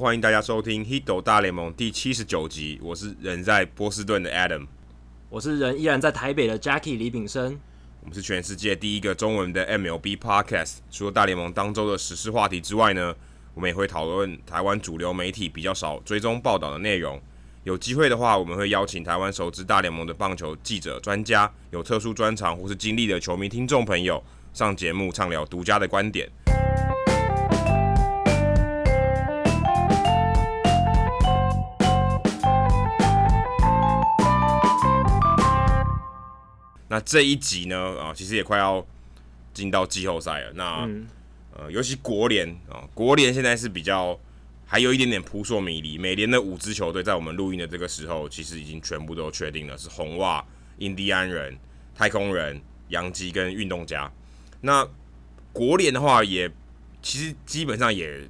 欢迎大家收听《Hito 大联盟》第七十九集。我是人在波士顿的 Adam，我是人依然在台北的 Jackie 李炳生。我们是全世界第一个中文的 MLB Podcast。除了大联盟当周的时事话题之外呢，我们也会讨论台湾主流媒体比较少追踪报道的内容。有机会的话，我们会邀请台湾熟知大联盟的棒球记者、专家，有特殊专长或是经历的球迷听众朋友上节目畅聊独家的观点。那这一集呢，啊，其实也快要进到季后赛了。那、嗯、呃，尤其国联啊，国联现在是比较还有一点点扑朔迷离。美联的五支球队在我们录音的这个时候，其实已经全部都确定了，是红袜、印第安人、太空人、洋基跟运动家。那国联的话也，也其实基本上也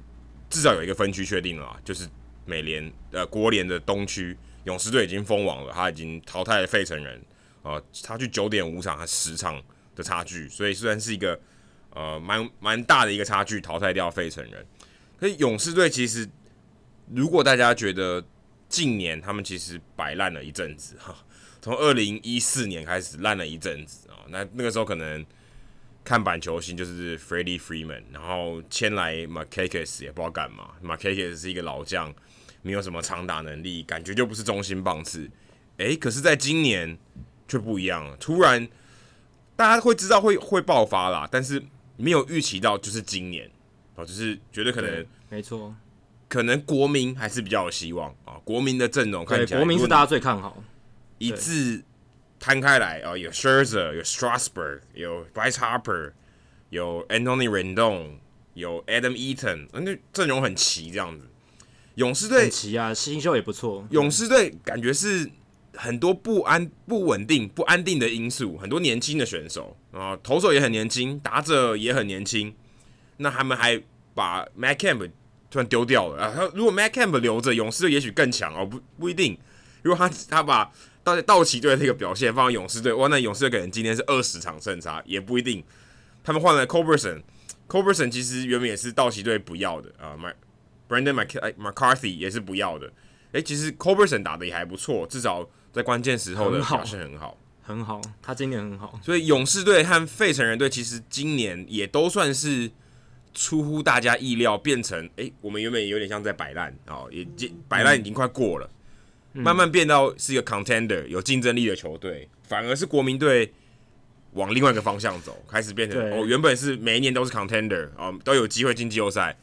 至少有一个分区确定了，就是美联呃国联的东区勇士队已经封王了，他已经淘汰了费城人。呃，差距九点五场和十场的差距，所以虽然是一个呃蛮蛮大的一个差距，淘汰掉费城人。可是勇士队其实，如果大家觉得近年他们其实摆烂了一阵子哈，从二零一四年开始烂了一阵子啊，那那个时候可能看板球星就是 Freddie Freeman，然后签来 Markakis 也不知道干嘛，Markakis 是一个老将，没有什么长打能力，感觉就不是中心棒次。诶、可是在今年。却不一样了，突然大家会知道会会爆发啦，但是没有预期到就是今年哦，就是觉得可能没错，可能国民还是比较有希望啊。国民的阵容看起来，国民是大家最看好，一字摊开来啊，有 Scherzer，有 Strasburg，有 Bryce Harper，有 Anthony Rendon，有 Adam Eaton，那阵容很齐这样子。勇士队很齐啊，新秀也不错。勇士队感觉是。很多不安、不稳定、不安定的因素，很多年轻的选手啊，投手也很年轻，打者也很年轻。那他们还把 Matt Kemp 突然丢掉了啊！他如果 Matt Kemp 留着，勇士队也许更强哦，不不一定。如果他他把道道奇队的这个表现放在勇士队，哇，那勇士队可能今天是二十场胜差，也不一定。他们换了 c o b e r s o n c o b e r s o n 其实原本也是道奇队不要的啊，Brandon McCarthy 也是不要的。诶、其实 c o b e r s o n 打的也还不错，至少。在关键时候的表现很好，很好，他今年很好。所以勇士队和费城人队其实今年也都算是出乎大家意料，变成哎、欸，我们原本有点像在摆烂哦，也摆烂已经快过了，嗯、慢慢变到是一个 contender 有竞争力的球队，反而是国民队往另外一个方向走，开始变成哦，原本是每一年都是 contender 哦，都有机会进季后赛，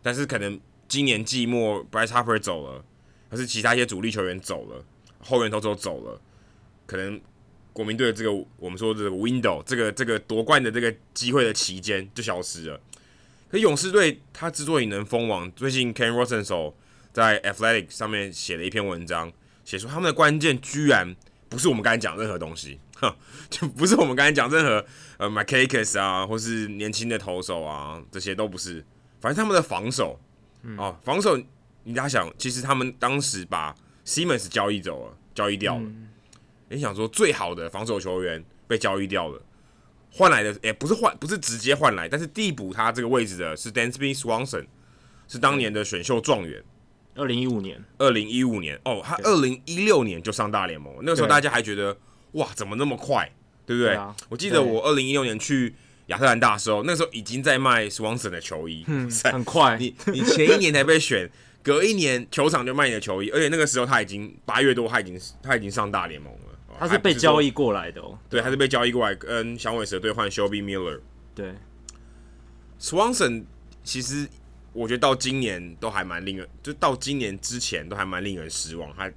但是可能今年季末 Bryce Harper 走了，还是其他一些主力球员走了。后援投手走了，可能国民队的这个我们说的这个 window，这个这个夺冠的这个机会的期间就消失了。可勇士队他之所以能封王，最近 Ken Rosenthal 在 Athletic 上面写了一篇文章，写出他们的关键居然不是我们刚才讲任何东西，哼，就不是我们刚才讲任何呃 Markakis 啊，或是年轻的投手啊，这些都不是，反正他们的防守，嗯、哦，防守，你大家想，其实他们当时把 Simmons 交易走了，交易掉了。你、嗯、想说最好的防守球员被交易掉了，换来的诶、欸，不是换，不是直接换来，但是递补他这个位置的是 Dansby Swanson，是当年的选秀状元。二零一五年，二零一五年哦，他二零一六年就上大联盟，那个时候大家还觉得哇，怎么那么快，对不对？我记得我二零一六年去亚特兰大的时候，那时候已经在卖 Swanson 的球衣，嗯，很快。你你前一年才被选。隔一年球场就卖你的球衣，而且那个时候他已经八月多，他已经他已经上大联盟了。他是被交易过来的哦。对，他是被交易过来跟响尾蛇队换 Shelby Miller。对，Swanson 其实我觉得到今年都还蛮令人，就到今年之前都还蛮令人失望，他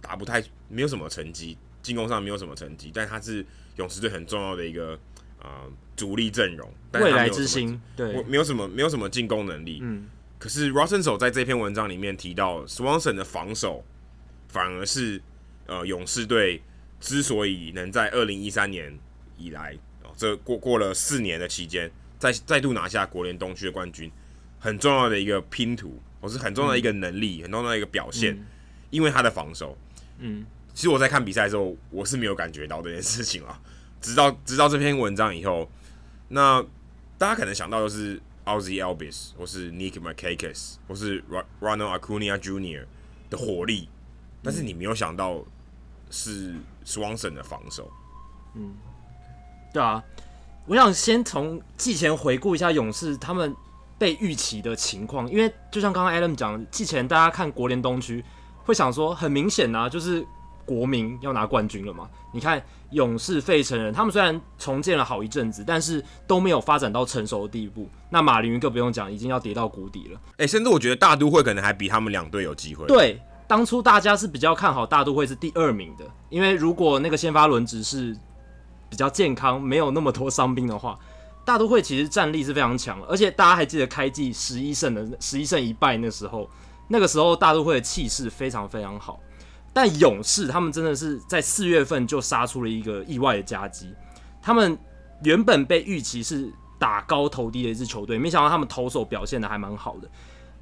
打不太没有什么成绩，进攻上没有什么成绩，但他是勇士队很重要的一个啊、呃、主力阵容，未来之星。对，没有什么没有什么进攻能力。嗯。可是 Rosenthal 在这篇文章里面提到，Swanson 的防守反而是呃勇士队之所以能在二零一三年以来哦，这过过了四年的期间，再再度拿下国联东区的冠军，很重要的一个拼图，或是很重要的一个能力，嗯、很重要的一个表现，嗯、因为他的防守。嗯，其实我在看比赛的时候，我是没有感觉到这件事情啊，直到直到这篇文章以后，那大家可能想到就是。Ozzy a l b i s 或是 Nick Markakis 或是 Ronald Acuna Jr. 的火力，但是你没有想到是 Swanson 的防守。嗯，对啊，我想先从季前回顾一下勇士他们被预期的情况，因为就像刚刚 Adam 讲，季前大家看国联东区会想说，很明显啊，就是。国民要拿冠军了嘛？你看勇士、费城人，他们虽然重建了好一阵子，但是都没有发展到成熟的地步。那马林鱼更不用讲，已经要跌到谷底了。诶、欸，甚至我觉得大都会可能还比他们两队有机会。对，当初大家是比较看好大都会是第二名的，因为如果那个先发轮值是比较健康，没有那么多伤兵的话，大都会其实战力是非常强。而且大家还记得开季十一胜的十一胜一败那时候，那个时候大都会的气势非常非常好。但勇士他们真的是在四月份就杀出了一个意外的夹击。他们原本被预期是打高投低的一支球队，没想到他们投手表现的还蛮好的。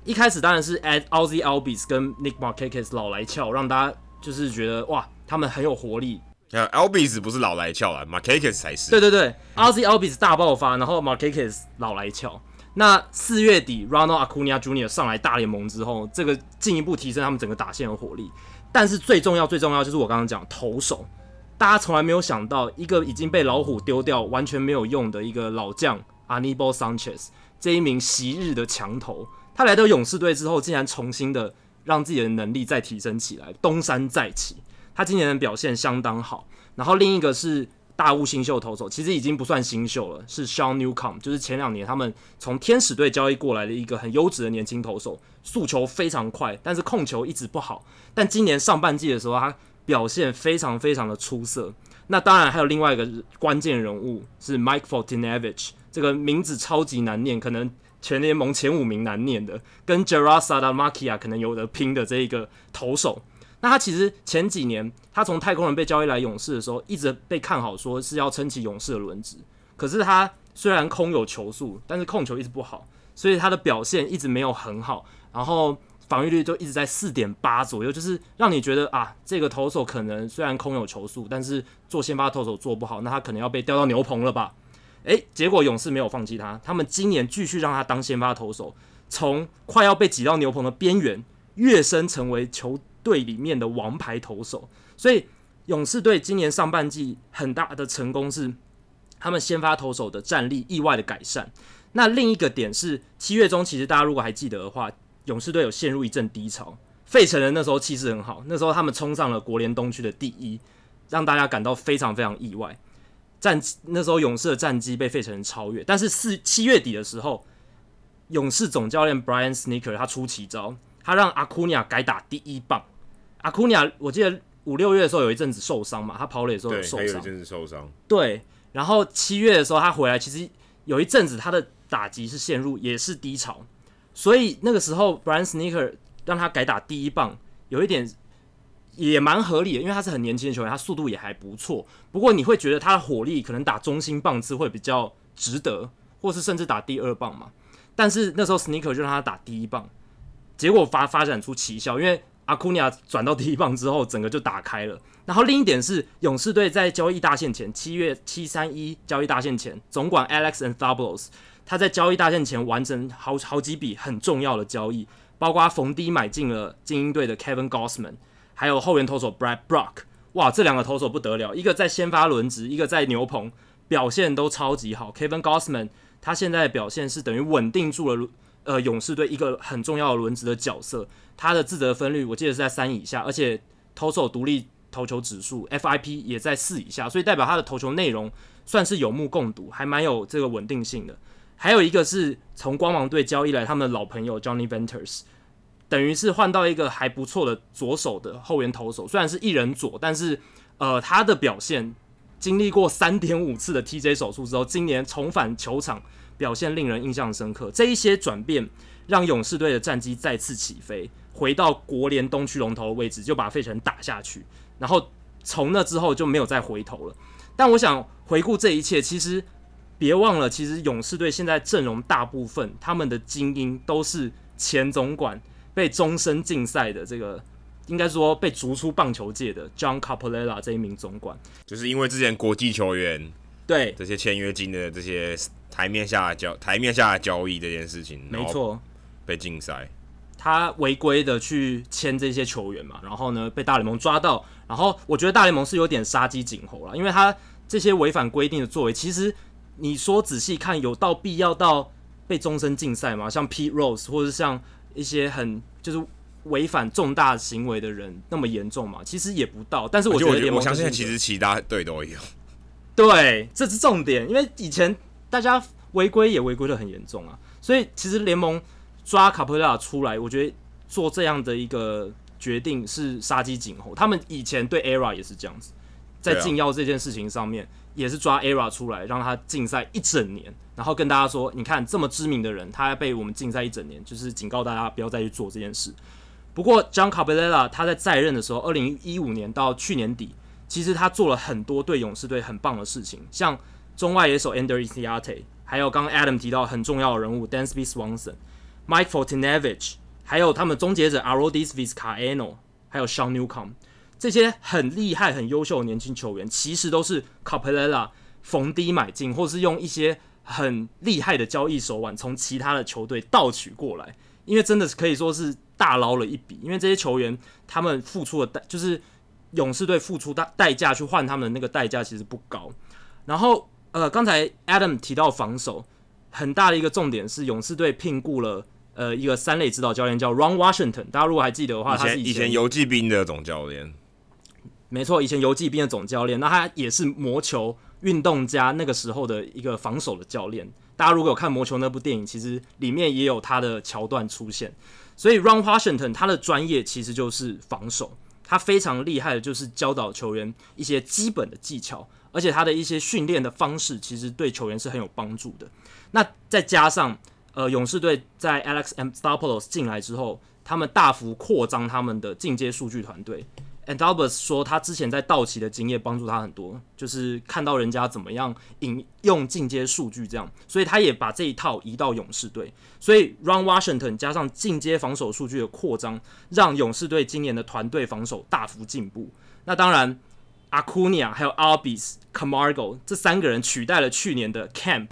一开始当然是 Ozzie Albies 跟 Nick Markakis 老来俏，让大家就是觉得哇，他们很有活力。Albies 不是老来俏啊，Markakis 才是。对对对，Ozzie Albies 大爆发，然后 Markakis 老来俏。那四月底 Ronald Acuna Jr. 上来大联盟之后，这个进一步提升他们整个打线的火力。但是最重要、最重要就是我刚刚讲投手，大家从来没有想到，一个已经被老虎丢掉、完全没有用的一个老将 Anibal Sanchez 这一名昔日的强投，他来到勇士队之后，竟然重新的让自己的能力再提升起来，东山再起。他今年的表现相当好。然后另一个是大物新秀投手，其实已经不算新秀了，是 Sean Newcomb，就是前两年他们从天使队交易过来的一个很优质的年轻投手。速球非常快，但是控球一直不好。但今年上半季的时候，他表现非常非常的出色。那当然还有另外一个关键人物是 Mike Fortinavich，这个名字超级难念，可能全联盟前五名难念的，跟 Jeurys Saltalamacchia 可能有的拼的这一个投手。那他其实前几年他从太空人被交易来勇士的时候，一直被看好说是要撑起勇士的轮值。可是他虽然空有球速，但是控球一直不好，所以他的表现一直没有很好。然后防御率就一直在四点八左右，就是让你觉得啊，这个投手可能虽然空有球速，但是做先发投手做不好，那他可能要被调到牛棚了吧？诶，结果勇士没有放弃他，他们今年继续让他当先发投手，从快要被挤到牛棚的边缘跃升成为球队里面的王牌投手。所以勇士队今年上半季很大的成功是他们先发投手的战力意外的改善。那另一个点是七月中，其实大家如果还记得的话。勇士队有陷入一阵低潮，费城人那时候气势很好，那时候他们冲上了国联东区的第一，让大家感到非常非常意外。战那时候勇士的战绩被费城人超越，但是四七月底的时候，勇士总教练 Brian Snitker 他出奇招，他让阿库尼亚改打第一棒。阿库尼亚我记得五六月的时候有一阵子受伤嘛，他跑垒的时候有受伤，有一阵子受伤。对，然后七月的时候他回来，其实有一阵子他的打击是陷入也是低潮。所以那个时候，Brian Sneaker 让他改打第一棒，有一点也蛮合理的，因为他是很年轻的球员，他速度也还不错。不过你会觉得他的火力可能打中心棒次会比较值得，或是甚至打第二棒嘛。但是那时候 Sneaker 就让他打第一棒，结果发发展出奇效，因为 Acuna 转到第一棒之后，整个就打开了。然后另一点是，勇士队在交易大限前，七月七三一交易大限前，总管 Alex Anthopoulos。他在交易大限前完成好好几笔很重要的交易，包括逢低买进了精英队的 Kevin Gausman，还有后援投手 Brad Brock。哇，这两个投手不得了，一个在先发轮值，一个在牛棚，表现都超级好。Kevin Gausman 他现在的表现是等于稳定住了呃勇士队一个很重要的轮值的角色。他的自责分率我记得是在三以下，而且投手独立投球指数 FIP 也在四以下，所以代表他的投球内容算是有目共睹，还蛮有这个稳定性的。还有一个是从光芒队交易来他们的老朋友 Johnny Venters，等于是换到一个还不错的左手的后援投手，虽然是一人左，但是呃他的表现经历过三点五次的 TJ 手术之后，今年重返球场表现令人印象深刻。这一些转变让勇士队的战绩再次起飞，回到国联东区龙头的位置，就把费城打下去，然后从那之后就没有再回头了。但我想回顾这一切，其实。别忘了，其实勇士队现在阵容大部分他们的精英都是前总管被终身禁赛的这个，应该说被逐出棒球界的 John Coppolella 这一名总管，就是因为之前国际球员对这些签约金的这些台面下的交台面下的交易这件事情，没错，被禁赛。他违规的去签这些球员嘛，然后呢被大联盟抓到，然后我觉得大联盟是有点杀鸡儆猴了，因为他这些违反规定的作为，其实你说仔细看，有到必要到被终身禁赛吗？像 Pete Rose 或者像一些很就是违反重大行为的人那么严重嘛？其实也不到，但是我觉得，联盟我相信其实其他队都有。对，这是重点，因为以前大家违规也违规的很严重啊，所以其实联盟。抓卡普拉出来，我觉得做这样的一个决定是杀鸡儆猴。他们以前对 ERA 也是这样子，在禁药这件事情上面，也是抓 ERA 出来，让他禁赛一整年，然后跟大家说：“你看这么知名的人，他被我们禁赛一整年，就是警告大家不要再去做这件事。”不过，John Cabrera 他在在任的时候，二零一五年到去年底，其实他做了很多对勇士队很棒的事情，像中外野手 Ender Inciarte，还有刚刚 Adam 提到很重要的人物 Dansby Swanson。Mike Foltynewicz，还有他们终结者 a r o d i s Vizcaino，还有 Sean Newcomb，这些很厉害、很优秀的年轻球员，其实都是 Capella 逢低买进，或是用一些很厉害的交易手腕从其他的球队盗取过来。因为真的是可以说是大捞了一笔，因为这些球员他们付出的代，就是勇士队付出代代价去换他们的那个代价其实不高。然后呃，刚才 Adam 提到防守。很大的一个重点是，勇士队聘雇了呃一个三类指导教练叫 Ron Washington，大家如果还记得的话，他是以前游击兵的总教练。没错，以前游击兵的总教练，那他也是魔球运动家那个时候的一个防守的教练。大家如果有看魔球那部电影，其实里面也有他的桥段出现。所以 Ron Washington 他的专业其实就是防守，他非常厉害的就是教导球员一些基本的技巧，而且他的一些训练的方式其实对球员是很有帮助的。那再加上，呃，勇士队在 Alex M Staropoulos 进来之后，他们大幅扩张他们的进阶数据团队。Anthopoulos 说，他之前在道奇的经验帮助他很多，就是看到人家怎么样引用进阶数据这样，所以他也把这一套移到勇士队。所以 Run Washington 加上进阶防守数据的扩张，让勇士队今年的团队防守大幅进步。那当然，Acuna 还有 Albis Camargo 这三个人取代了去年的 Camp。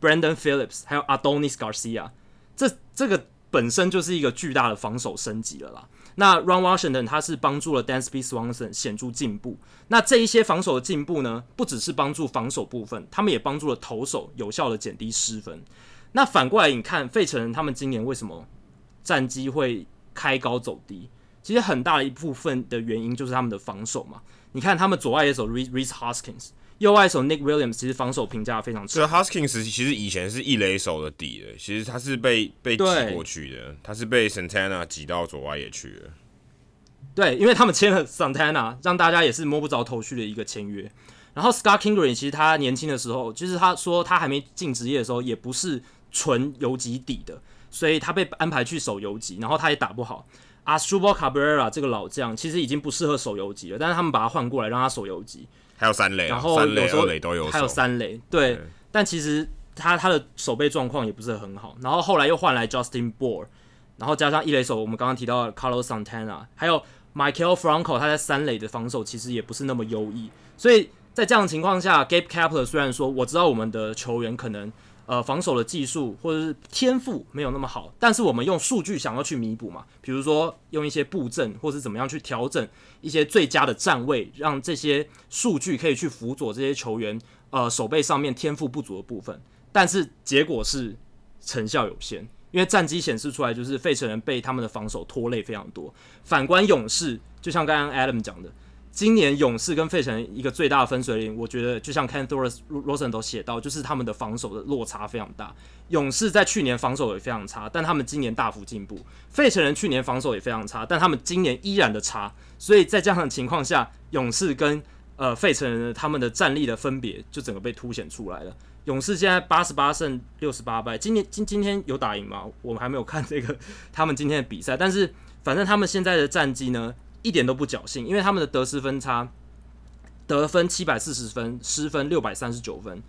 Brandon Phillips 还有 Adonis Garcia，这这个本身就是一个巨大的防守升级了啦。那 Ron Washington 他是帮助了 Dansby Swanson 显著进步。那这一些防守的进步呢，不只是帮助防守部分，他们也帮助了投手有效的减低失分。那反过来你看，费城人他们今年为什么战绩会开高走低？其实很大一部分的原因就是他们的防守嘛。你看他们左外野手 Rhys Hoskins。右外手 Nick Williams 其实防守评价非常差。Hoskins 其实以前是一垒手的底的，其实他是被被挤过去的，他是被 Santana 挤到左外野去了。对，因为他们签了 Santana，让大家也是摸不着头绪的一个签约。然后 Scott Kingery 其实他年轻的时候，就是他说他还没进职业的时候，也不是纯游击底的，所以他被安排去守游击，然后他也打不好。Asdrubal Cabrera 这个老将其实已经不适合守游击了，但是他们把他换过来让他守游击。还有三垒，然后有时候垒都有，还有三垒，对。对，但其实他他的守备状况也不是很好。然后后来又换来 Justin Bour，然后加上一垒手，我们刚刚提到的 Carlos Santana，还有 Michael Franco，他在三垒的防守其实也不是那么优异。所以在这样的情况下，Gabe Kapler 虽然说我知道我们的球员可能。呃，防守的技术或者是天赋没有那么好，但是我们用数据想要去弥补嘛，比如说用一些布阵，或是怎么样去调整一些最佳的站位，让这些数据可以去辅佐这些球员呃手背上面天赋不足的部分。但是结果是成效有限，因为战绩显示出来就是费城人被他们的防守拖累非常多。反观勇士，就像刚刚 Adam 讲的。今年勇士跟费城一个最大的分水岭，我觉得就像 Ken Rosen 都写到，就是他们的防守的落差非常大。勇士在去年防守也非常差，但他们今年大幅进步。费城人去年防守也非常差，但他们今年依然的差。所以在这样的情况下，勇士跟呃费城人他们的战力的分别就整个被凸显出来了。勇士现在八十八胜六十八败，今年今今天有打赢吗？我们还没有看这个他们今天的比赛，但是反正他们现在的战绩呢，一点都不侥幸，因为他们的得失分差，得分七百四十分，失分六百三十九分，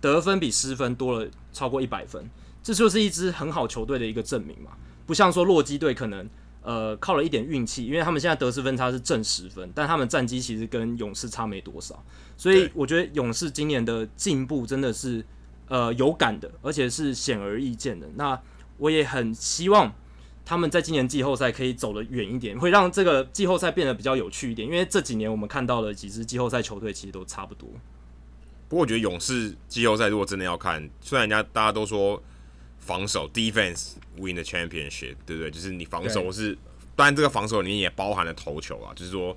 得分比失分多了超过一百分，这就是一支很好球队的一个证明嘛。不像说洛基队可能呃靠了一点运气，因为他们现在得失分差是正十分，但他们战绩其实跟勇士差没多少，所以我觉得勇士今年的进步真的是呃有感的，而且是显而易见的。那我也很希望他们在今年季后赛可以走得远一点，会让这个季后赛变得比较有趣一点，因为这几年我们看到的几支季后赛球队其实都差不多。不过我觉得勇士季后赛如果真的要看，虽然人家大家都说防守 defense win the championship，对不对？就是你防守是，当然这个防守里面也包含了投球啊，就是说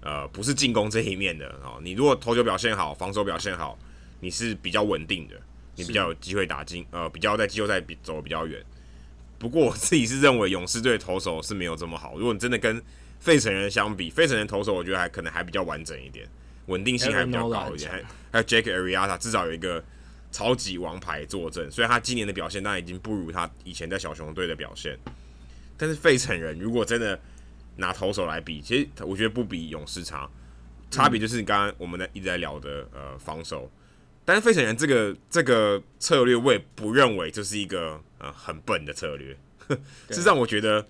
呃不是进攻这一面的啊。你如果投球表现好，防守表现好，你是比较稳定的，你比较有机会打进呃比较在季后赛比走得比较远。不过我自己是认为勇士队投手是没有这么好。如果你真的跟费城人相比，费城人投手我觉得还可能还比较完整一点。稳定性还比较高一点，还还有 Jake Arrieta 至少有一个超级王牌坐镇，所以他今年的表现当然已经不如他以前在小熊队的表现。但是费城人如果真的拿投手来比，其实我觉得不比勇士差，差别就是你刚刚我们在一直在聊的呃防守。但是费城人这个这个策略，我也不认为这是一个呃很笨的策略。事实上，我觉得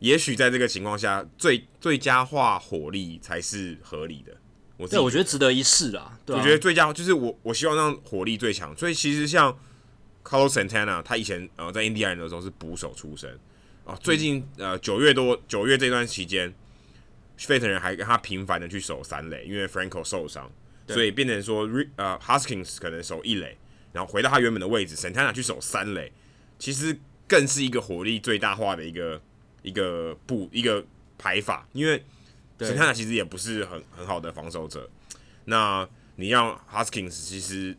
也许在这个情况下，最最佳化火力才是合理的。我对，我觉得值得一试啊，我觉得最佳就是我，我希望让火力最强。所以其实像 Carlos Santana，他以前呃在印第安人的时候是捕手出身啊。最近呃九月多九月这段期间，费城人还跟他频繁的去守三垒，因为 Franco 受伤，所以变成说呃，Huskins 可能守一垒，然后回到他原本的位置，Santana 去守三垒，其实更是一个火力最大化的一个一个布一个排法，因为。Santana 其实也不是很很好的防守者，那你让 Huskins 其实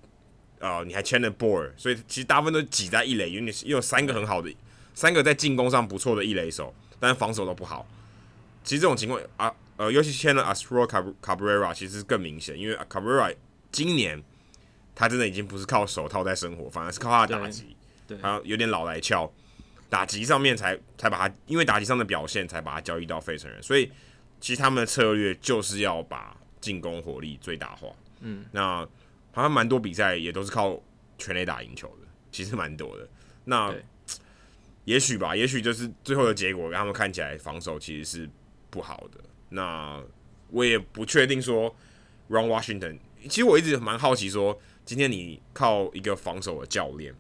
啊、呃，你还签了 Bour，所以其实大部分都挤在一垒，因为你有三个很好的，三个在进攻上不错的一垒手，但是防守都不好。其实这种情况啊，呃，尤其签了 Asdrubal Cabrera，其实更明显，因为 Cabrera 今年他真的已经不是靠手套在生活，反而是靠他的打击，对，他有点老来俏，打击上面才才把他，因为打击上的表现才把他交易到费城人，所以。其实他们的策略就是要把进攻火力最大化。嗯，那好像蛮多比赛也都是靠全垒打赢球的，其实蛮多的。那也许吧，也许就是最后的结果，让他们看起来防守其实是不好的。那我也不确定说，Ron Washington，其实我一直蛮好奇说，今天你靠一个防守的教练，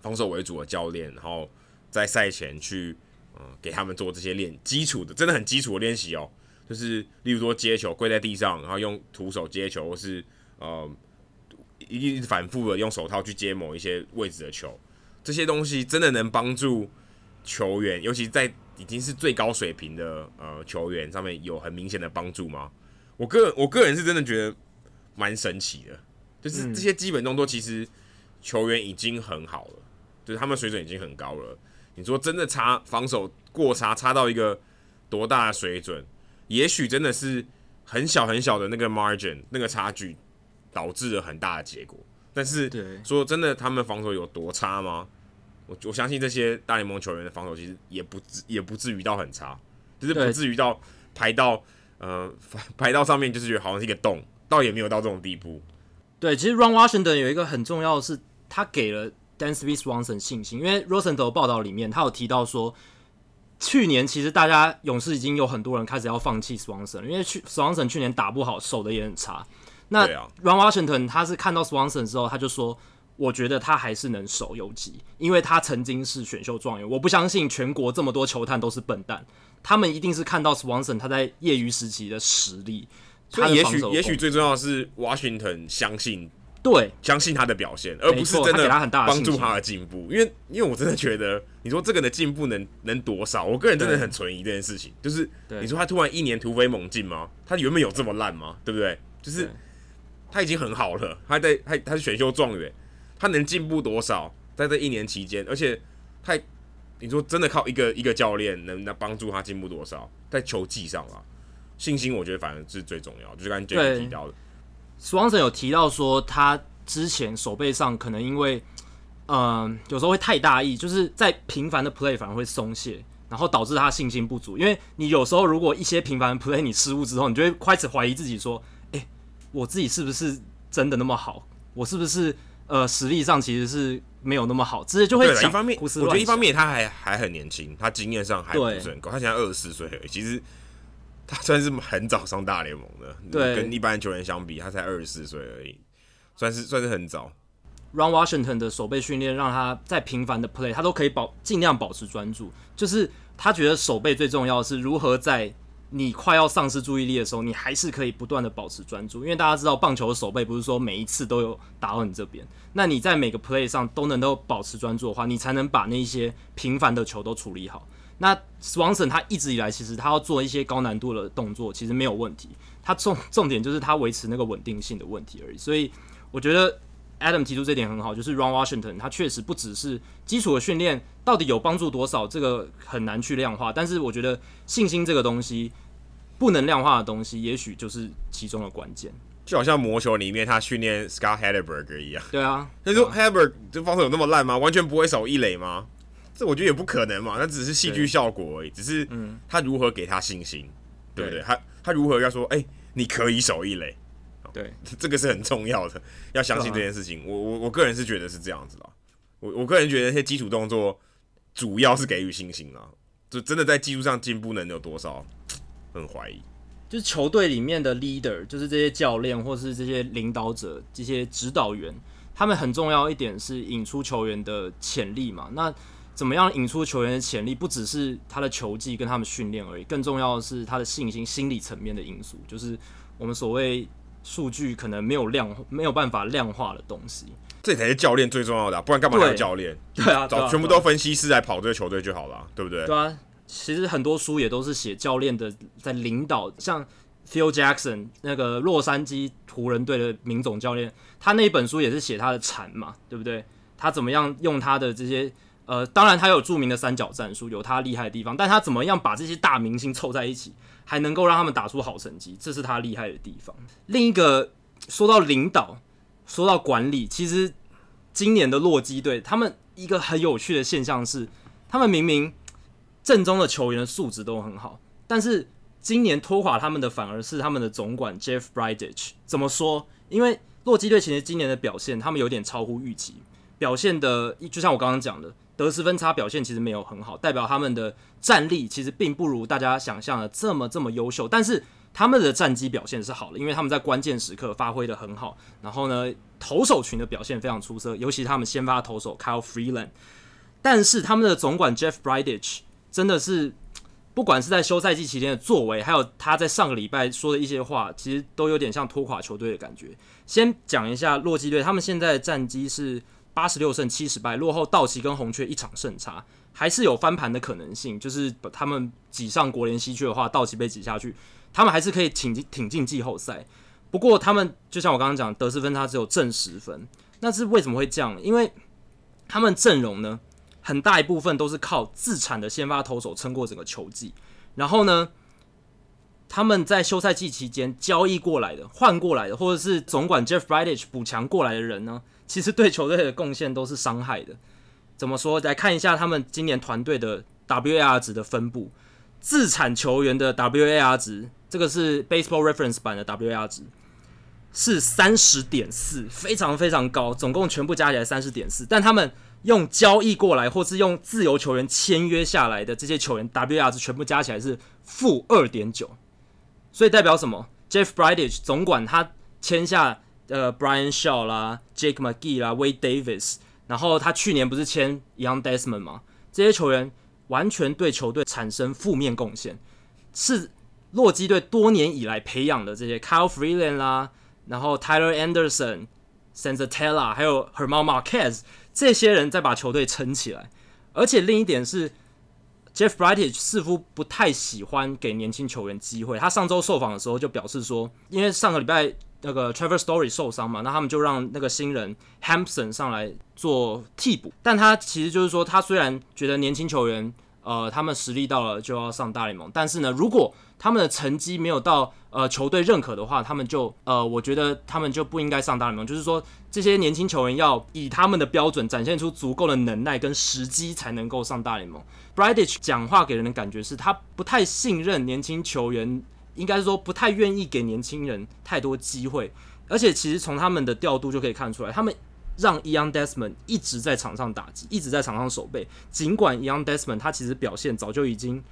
防守为主的教练，然后在赛前去。嗯，给他们做这些练基础的，真的很基础的练习哦。就是例如说接球跪在地上，然后用徒手接球，或是呃一直反复的用手套去接某一些位置的球，这些东西真的能帮助球员，尤其在已经是最高水平的呃球员上面有很明显的帮助吗？我个人我个人是真的觉得蛮神奇的，就是这些基本动作其实球员已经很好了，就是他们水准已经很高了。你说真的差防守过差差到一个多大的水准？也许真的是很小很小的那个 margin 那个差距导致了很大的结果。但是说真的，他们防守有多差吗？我我相信这些大联盟球员的防守其实也不至也不至于到很差，就是不至于到排到呃排到上面就是觉得好像是一个洞，倒也没有到这种地步。对，其实 Ron Washington 有一个很重要的是，他给了。Dansby Swanson 信心，因为 Rosenthal 报道里面，他有提到说，去年其实大家勇士已经有很多人开始要放弃 Swanson，因为去 Swanson 去年打不好，守的也很差。那 Ron Washington 他是看到 Swanson 之后，他就说，我觉得他还是能守游击，因为他曾经是选秀状元。我不相信全国这么多球探都是笨蛋，他们一定是看到 Swanson 他在业余时期的实力。所以也许也许最重要的是 Washington 相信。对，相信他的表现，而不是真的帮助他的进步。因为，因为我真的觉得，你说这个的进步能能多少？我个人真的很存疑这件事情。就是你说他突然一年突飞猛进吗？他原本有这么烂吗？对不对？就是他已经很好了，他在他他是选秀状元，他能进步多少？在这一年期间，而且他，你说真的靠一个一个教练能能帮助他进步多少？在球技上啊，信心我觉得反而是最重要。就是刚才 j 提到的。死亡者有提到说，他之前手背上可能因为，嗯、有时候会太大意，就是在频繁的 play 反而会松懈，然后导致他信心不足。因为你有时候如果一些频繁的 play 你失误之后，你就会开始怀疑自己，说，诶、我自己是不是真的那么好？我是不是呃实力上其实是没有那么好，直接就会一方面，我觉得一方面他还还很年轻，他经验上还不是很高，他现在二十四岁而已，其实他算是很早上大联盟的，对，跟一般球员相比，他才二十四岁而已，算是算是很早。Run Washington 的手背训练让他在频繁的 play，他都可以保尽量保持专注。就是他觉得手背最重要的是如何在你快要丧失注意力的时候，你还是可以不断的保持专注。因为大家知道棒球的手背不是说每一次都有打到你这边，那你在每个 play 上都能够保持专注的话，你才能把那些频繁的球都处理好。那 Swanson 他一直以来其实他要做一些高难度的动作，其实没有问题。他重重点就是他维持那个稳定性的问题而已。所以我觉得。Adam 提出这点很好，就是 Ron Washington，他确实不只是基础的训练到底有帮助多少，这个很难去量化。但是我觉得信心这个东西不能量化的东西，也许就是其中的关键。就好像魔球里面他训练 Scott Hatteberg 一样。对啊，他说 Hatteberg 这防守有那么烂吗？完全不会守一垒吗？这我觉得也不可能嘛，那只是戏剧效果而已。只是他如何给他信心，对不对？他他如何要说，哎、欸，你可以守一垒。对，这个是很重要的，要相信这件事情。我我我个人是觉得是这样子的。我我个人觉得那些基础动作主要是给予信心啊，就真的在技术上进步能有多少，很怀疑。就是球队里面的 leader，就是这些教练或是这些领导者、这些指导员，他们很重要一点是引出球员的潜力嘛。那怎么样引出球员的潜力？不只是他的球技跟他们训练而已，更重要的是他的信心、心理层面的因素，就是我们所谓。数据可能没有量，没有办法量化的东西，这才是教练最重要的，啊，不然干嘛要教练？对啊，找全部都分析师来跑这个球队就好了，对不对？对啊，其实很多书也都是写教练的在领导，像 Phil Jackson 那个洛杉矶湖人队的名总教练，他那本书也是写他的禅嘛，对不对？他怎么样用他的这些呃，当然他有著名的三角战术，有他厉害的地方，但他怎么样把这些大明星凑在一起？还能够让他们打出好成绩，这是他厉害的地方。另一个说到领导，说到管理，其实今年的洛基队，他们一个很有趣的现象是，他们明明正中的球员的素质都很好，但是今年拖垮他们的反而是他们的总管 Jeff Bridich。怎么说？因为洛基队其实今年的表现，他们有点超乎预期，表现的就像我刚刚讲的。得失分差表现其实没有很好，代表他们的战力其实并不如大家想象的这么这么优秀。但是他们的战绩表现是好的，因为他们在关键时刻发挥得很好。然后呢，投手群的表现非常出色，尤其他们先发投手 Kyle Freeland。但是他们的总管 Jeff Bridich 真的是，不管是在休赛季期间的作为，还有他在上个礼拜说的一些话，其实都有点像拖垮球队的感觉。先讲一下洛基队，他们现在的战绩是。八十六胜七十败，落后道奇跟红雀一场胜差，还是有翻盘的可能性。就是把他们挤上国联西区的话，道奇被挤下去，他们还是可以挺进挺进季后赛。不过他们就像我刚刚讲，得失分差只有正十分，那是为什么会这样？因为他们阵容呢，很大一部分都是靠自产的先发投手撑过整个球季，然后呢，他们在休赛季期间交易过来的、换过来的，或者是总管 Jeff Bridich 补强过来的人呢？其实对球队的贡献都是伤害的。怎么说？来看一下他们今年团队的 WAR 值的分布，自产球员的 WAR 值，这个是 Baseball Reference 版的 WAR 值，是三十点四，非常非常高。总共全部加起来三十点四，但他们用交易过来或是用自由球员签约下来的这些球员，WR 值全部加起来是负二点九，所以代表什么？Jeff Bridich 总管他签下。呃 Brian Shaw 啦，Jake McGee 啦，Wade Davis，然后他去年不是签 Young Desmond 吗？这些球员完全对球队产生负面贡献，是洛基队多年以来培养的这些 Kyle Freeland 啦，然后 Tyler Anderson、Senzatela，还有 Herman Marquez 这些人再把球队撑起来。而且另一点是，Jeff b r i g h t 似乎不太喜欢给年轻球员机会。他上周受访的时候就表示说，因为上个礼拜。那个 Trevor Story 受伤嘛，那他们就让那个新人 Hampson 上来做替补。但他其实就是说，他虽然觉得年轻球员，呃，他们实力到了就要上大联盟，但是呢，如果他们的成绩没有到呃球队认可的话，他们就呃，我觉得他们就不应该上大联盟。就是说，这些年轻球员要以他们的标准展现出足够的能耐跟时机，才能够上大联盟。Bridich 讲话给人的感觉是他不太信任年轻球员。应该是说不太愿意给年轻人太多机会，而且其实从他们的调度就可以看出来，他们让 Ian Desmond 一直在场上打击，一直在场上守备。尽管 Ian Desmond 他其实表现早就已经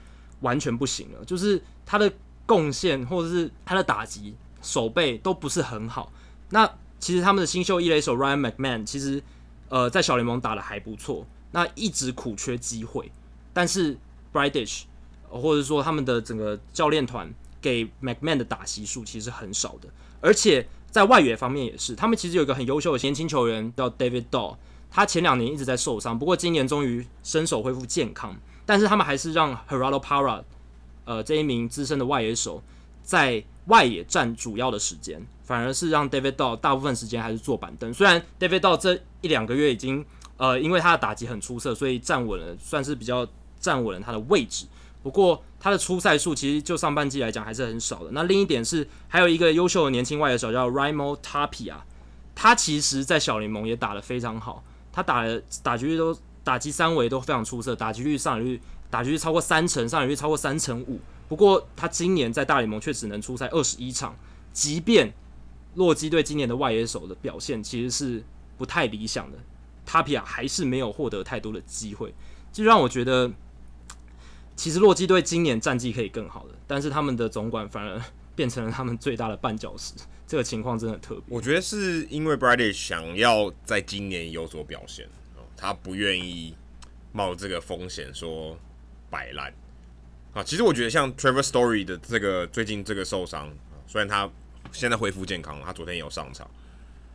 完全不行了，就是他的贡献或者是他的打击、守备都不是很好。那其实他们的新秀一垒手 Ryan McMahon 其实呃在小联盟打得还不错，那一直苦缺机会。但是 Bradish 或者说他们的整个教练团给 McMahon 的打席数其实很少的，而且。在外野方面也是，他们其实有一个很优秀的年轻球员叫 David Dahl，他前两年一直在受伤，不过今年终于身手恢复健康。但是他们还是让 Gerardo Parra，呃，这一名资深的外野手在外野占主要的时间，反而是让 David Dahl 大部分时间还是坐板凳。虽然 David Dahl 这一两个月已经，呃，因为他的打击很出色，所以站稳了，算是比较站稳了他的位置。不过他的出赛数其实就上半季来讲还是很少的。那另一点是，还有一个优秀的年轻外野手叫 Raimo Tapia，他其实在小联盟也打得非常好，他打的打击率都打击三围都非常出色，打击率上垒率打击率超过三成，上垒率超过三成五。不过他今年在大联盟却只能出赛二十一场，即便洛基队今年的外野手的表现其实是不太理想的，Tapia 还是没有获得太多的机会，就让我觉得。其实洛基队今年战绩可以更好的，但是他们的总管反而 变成了他们最大的绊脚石，这个情况真的很特别。我觉得是因为 Brady 想要在今年有所表现，他不愿意冒这个风险说摆烂啊。其实我觉得像 Trevor Story 的这个最近这个受伤，虽然他现在恢复健康了，他昨天也有上场，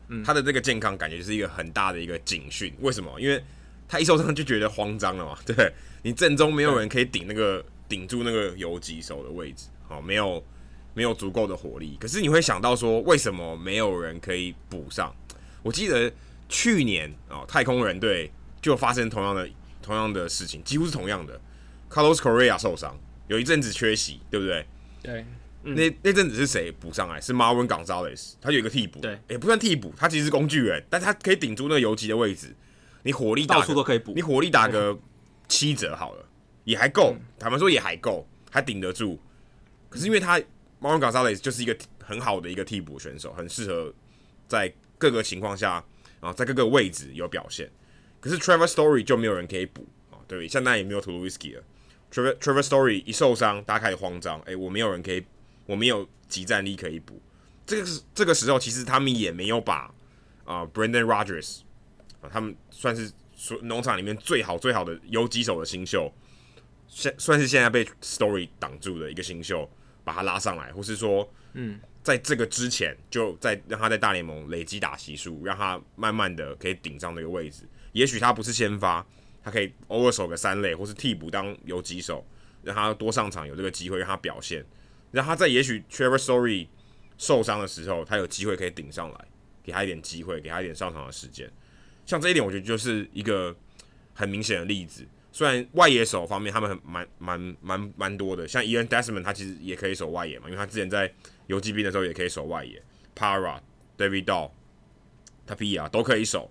嗯，他的这个健康感觉是一个很大的一个警讯。为什么？因为他一受伤就觉得慌张了嘛，对？你正中没有人可以顶那个顶住那个游击手的位置，好，没有没有足够的火力。可是你会想到说，为什么没有人可以补上？我记得去年啊，太空人队就发生同样的同样的事情，几乎是同样的。Carlos Correa 受伤，有一阵子缺席，对不对？对，嗯、那那阵子是谁补上来？是 Marvin Gonzalez，他有一个替补，对，也不算替补，他其实是工具人，但他可以顶住那个游击的位置。你火力打到处都可以补，你火力打个 七折好了，也还够。坦白说也还够，还顶得住。可是因为他 Marwin Gonzalez 就是一个很好的一个替补选手，很适合在各个情况下，啊在各个位置有表现。可是 Trevor Story 就没有人可以补啊，对，现在也没有 Tulowitzki 了。Trevor Trevor Story 一受伤，大家开始慌张，哎、欸，我没有人可以，我没有集战力可以补。这个是这个时候，其实他们也没有把啊、呃、Brandon Rodgers。啊，他们算是说农场里面最好最好的游击手的新秀，现算是现在被 Story 挡住的一个新秀，把他拉上来，或是说，嗯，在这个之前就在让他在大联盟累积打席数，让他慢慢的可以顶上那个位置。也许他不是先发，他可以偶尔守个三垒，或是替补当游击手，让他多上场有这个机会让他表现，让他在也许 Trevor Story 受伤的时候，他有机会可以顶上来，给他一点机会，给他一点上场的时间。像这一点，我觉得就是一个很明显的例子。虽然外野手方面他们很蛮蛮蛮蛮多的，像 Ian Desmond 他其实也可以守外野嘛，因为他之前在游击兵的时候也可以守外野。Parra、David Dahl、Tapia 都可以守，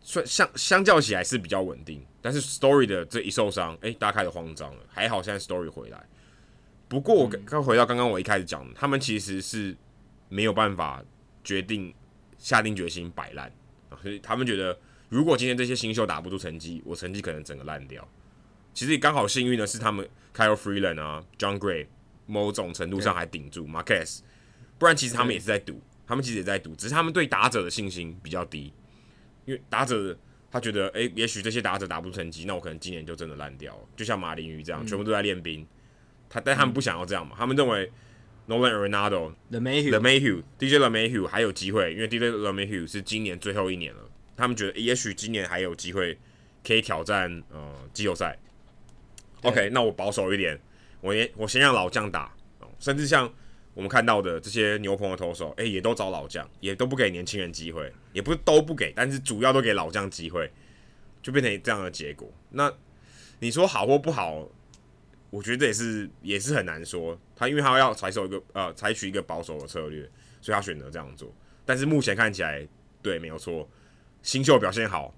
算相相较起来是比较稳定。但是 Story 的这一受伤，哎、欸，大家开始慌张了。还好现在 Story 回来。不过我刚回到刚刚我一开始讲的，他们其实是没有办法决定下定决心摆烂。所以他们觉得，如果今天这些新秀打不出成绩，我成绩可能整个烂掉。其实也刚好幸运的是，他们 Kyle Freeland 啊 John Gray，某种程度上还顶住 Marquez，不然其实他们也是在赌，他们其实也在赌，只是他们对打者的信心比较低，因为打者他觉得，哎、欸，也许这些打者打不出成绩，那我可能今年就真的烂掉了，就像马林鱼这样，全部都在练兵。他但他们不想要这样嘛，他们认为。Nolan Arenado、LeMahieu、DJ LeMahieu 还有机会，因为 DJ LeMahieu 是今年最后一年了。他们觉得也许今年还有机会可以挑战呃季后赛。OK，那我保守一点，我也我先让老将打，甚至像我们看到的这些牛棚的投手，哎、欸，也都找老将，也都不给年轻人机会，也不是都不给，但是主要都给老将机会，就变成这样的结果。那你说好或不好？我觉得这也是也是很难说，他因为他要采取一个呃采取一个保守的策略，所以他选择这样做。但是目前看起来，对，没有错，新秀表现好，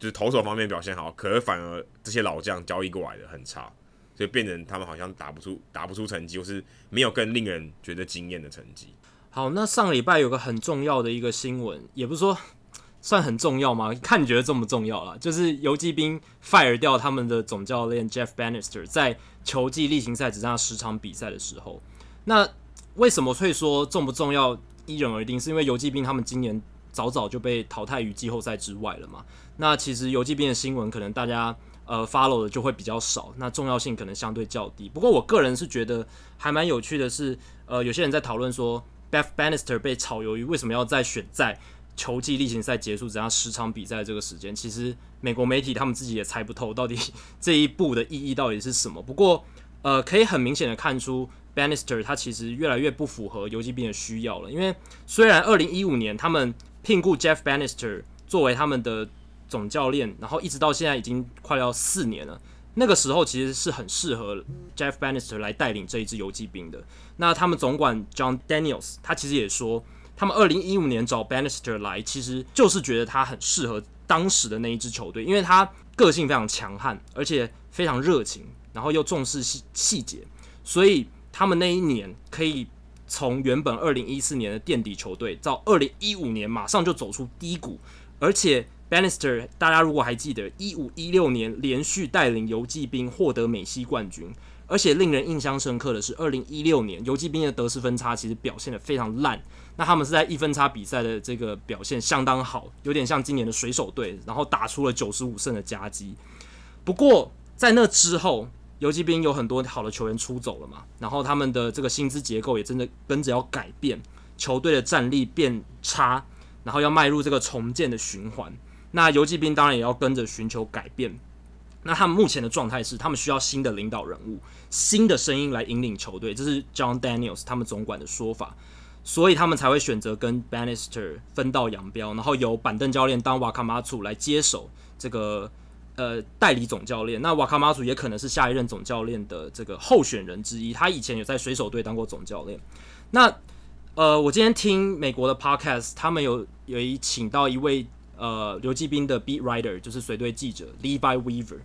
就是投手方面表现好，可是反而这些老将交易过来的很差，所以变成他们好像打不出打不出成绩，或是没有更令人觉得惊艳的成绩。好，那上礼拜有个很重要的一个新闻，也不是说算很重要吗？看你觉得重不重要啦。就是游骑兵 fire 掉他们的总教练 Jeff Bannister，在球季例行赛只剩下十场比赛的时候，那为什么会说重不重要？因人而定，是因为游骑兵他们今年早早就被淘汰于季后赛之外了嘛。那其实游骑兵的新闻可能大家呃 follow 的就会比较少，那重要性可能相对较低。不过我个人是觉得还蛮有趣的是，呃，有些人在讨论说 Jeff Bannister 被炒鱿鱼为什么要再选在球季例行赛结束只剩下十场比赛这个时间？其实美国媒体他们自己也猜不透到底这一步的意义到底是什么。不过呃，可以很明显的看出。Bannister 他其实越来越不符合游击兵的需要了，因为虽然二零一五年他们聘雇 Jeff Bannister 作为他们的总教练，然后一直到现在已经快要四年了，那个时候其实是很适合 Jeff Bannister 来带领这一支游击兵的。那他们总管 John Daniels 他其实也说，他们二零一五年找 Bannister 来，其实就是觉得他很适合当时的那一支球队，因为他个性非常强悍，而且非常热情，然后又重视细细节，所以。他们那一年可以从原本二零一四年的垫底球队，到二零一五年马上就走出低谷，而且 Bannister 大家如果还记得，一五一六年连续带领游骑兵获得美西冠军，而且令人印象深刻的是，二零一六年游骑兵的得失分差其实表现得非常烂，那他们是在一分差比赛的这个表现相当好，有点像今年的水手队，然后打出了九十五胜的佳绩。不过在那之后，游骑兵有很多好的球员出走了嘛，然后他们的这个薪资结构也真的跟着要改变，球队的战力变差，然后要迈入这个重建的循环。那游骑兵当然也要跟着寻求改变。那他们目前的状态是，他们需要新的领导人物、新的声音来引领球队，这是 John Daniels 他们总管的说法，所以他们才会选择跟 Bannister 分道扬镳，然后由板凳教练当瓦卡马祖来接手这个。呃，代理总教练，那瓦卡马祖也可能是下一任总教练的这个候选人之一。他以前有在水手队当过总教练。那呃，我今天听美国的 podcast，他们有有一请到一位呃游骑兵的 beat writer，就是随队记者 Levi Weaver。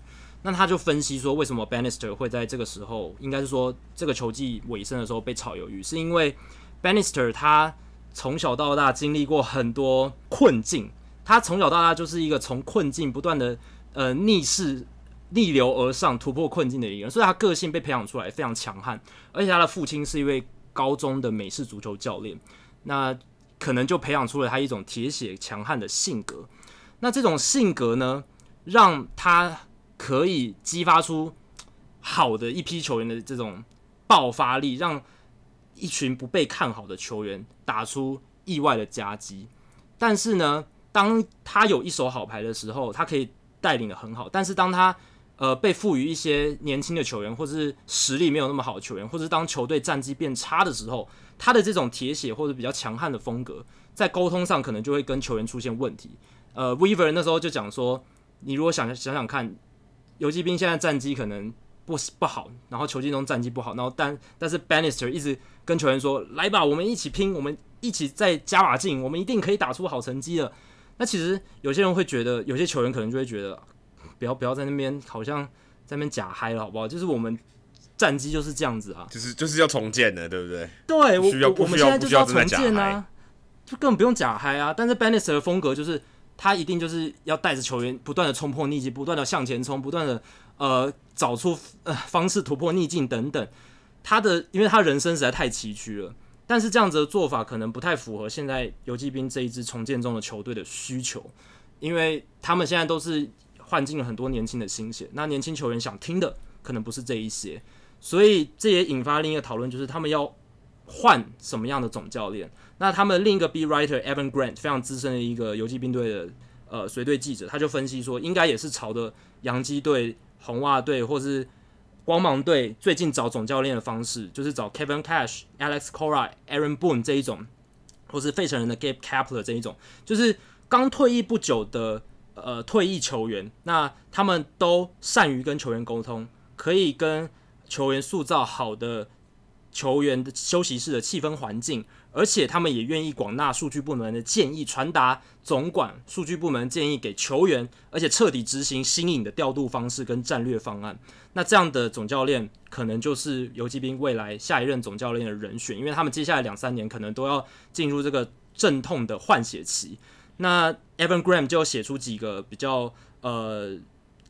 那他就分析说，为什么 Bannister 会在这个时候，应该是说这个球季尾声的时候被炒鱿鱼，是因为 Bannister 他从小到大经历过很多困境，他从小到大就是一个从困境不断的。呃，逆势逆流而上，突破困境的一个人，所以他个性被培养出来非常强悍，而且他的父亲是一位高中的美式足球教练，那可能就培养出了他一种铁血强悍的性格。那这种性格呢，让他可以激发出好的一批球员的这种爆发力，让一群不被看好的球员打出意外的夹击。但是呢，当他有一手好牌的时候，他可以。带领的很好，但是当他呃被赋予一些年轻的球员，或是实力没有那么好的球员，或是当球队战绩变差的时候，他的这种铁血或者比较强悍的风格，在沟通上可能就会跟球员出现问题。呃，Weaver 那时候就讲说，你如果想想想看，游击兵现在战绩可能不不好，然后球技中战绩不好，然后但但是 Bannister 一直跟球员说，来吧，我们一起拼，我们一起再加把劲，我们一定可以打出好成绩的。那其实有些人会觉得，有些球员可能就会觉得，不要不要在那边好像在那边假嗨了，好不好？就是我们战绩就是这样子啊，就是就是要重建的，对不对？对，我需要我们现在就是要重建啊，就根本不用假嗨啊。但是 Bannister 的风格就是，他一定就是要带着球员不断的冲破逆境，不断的向前冲，不断的呃找出呃方式突破逆境等等。他的因为他人生实在太崎岖了。但是这样子的做法可能不太符合现在游骑兵这一支重建中的球队的需求，因为他们现在都是换进了很多年轻的新血，那年轻球员想听的可能不是这一些，所以这也引发另一个讨论，就是他们要换什么样的总教练？那他们另一个 B writer Evan Grant 非常资深的一个游击兵队的呃随队记者，他就分析说，应该也是朝着洋基队、红袜队或是。光芒队最近找总教练的方式，就是找 Kevin Cash、Alex Cora、Aaron Boone 这一种，或是费城人的 Gabe Kapler 这一种，就是刚退役不久的呃退役球员。那他们都善于跟球员沟通，可以跟球员塑造好的球员的休息室的气氛环境。而且他们也愿意广纳数据部门的建议，传达总管数据部门建议给球员，而且彻底执行新颖的调度方式跟战略方案。那这样的总教练可能就是游骑兵未来下一任总教练的人选，因为他们接下来两三年可能都要进入这个阵痛的换血期。那 Evan Graham 就写出几个比较呃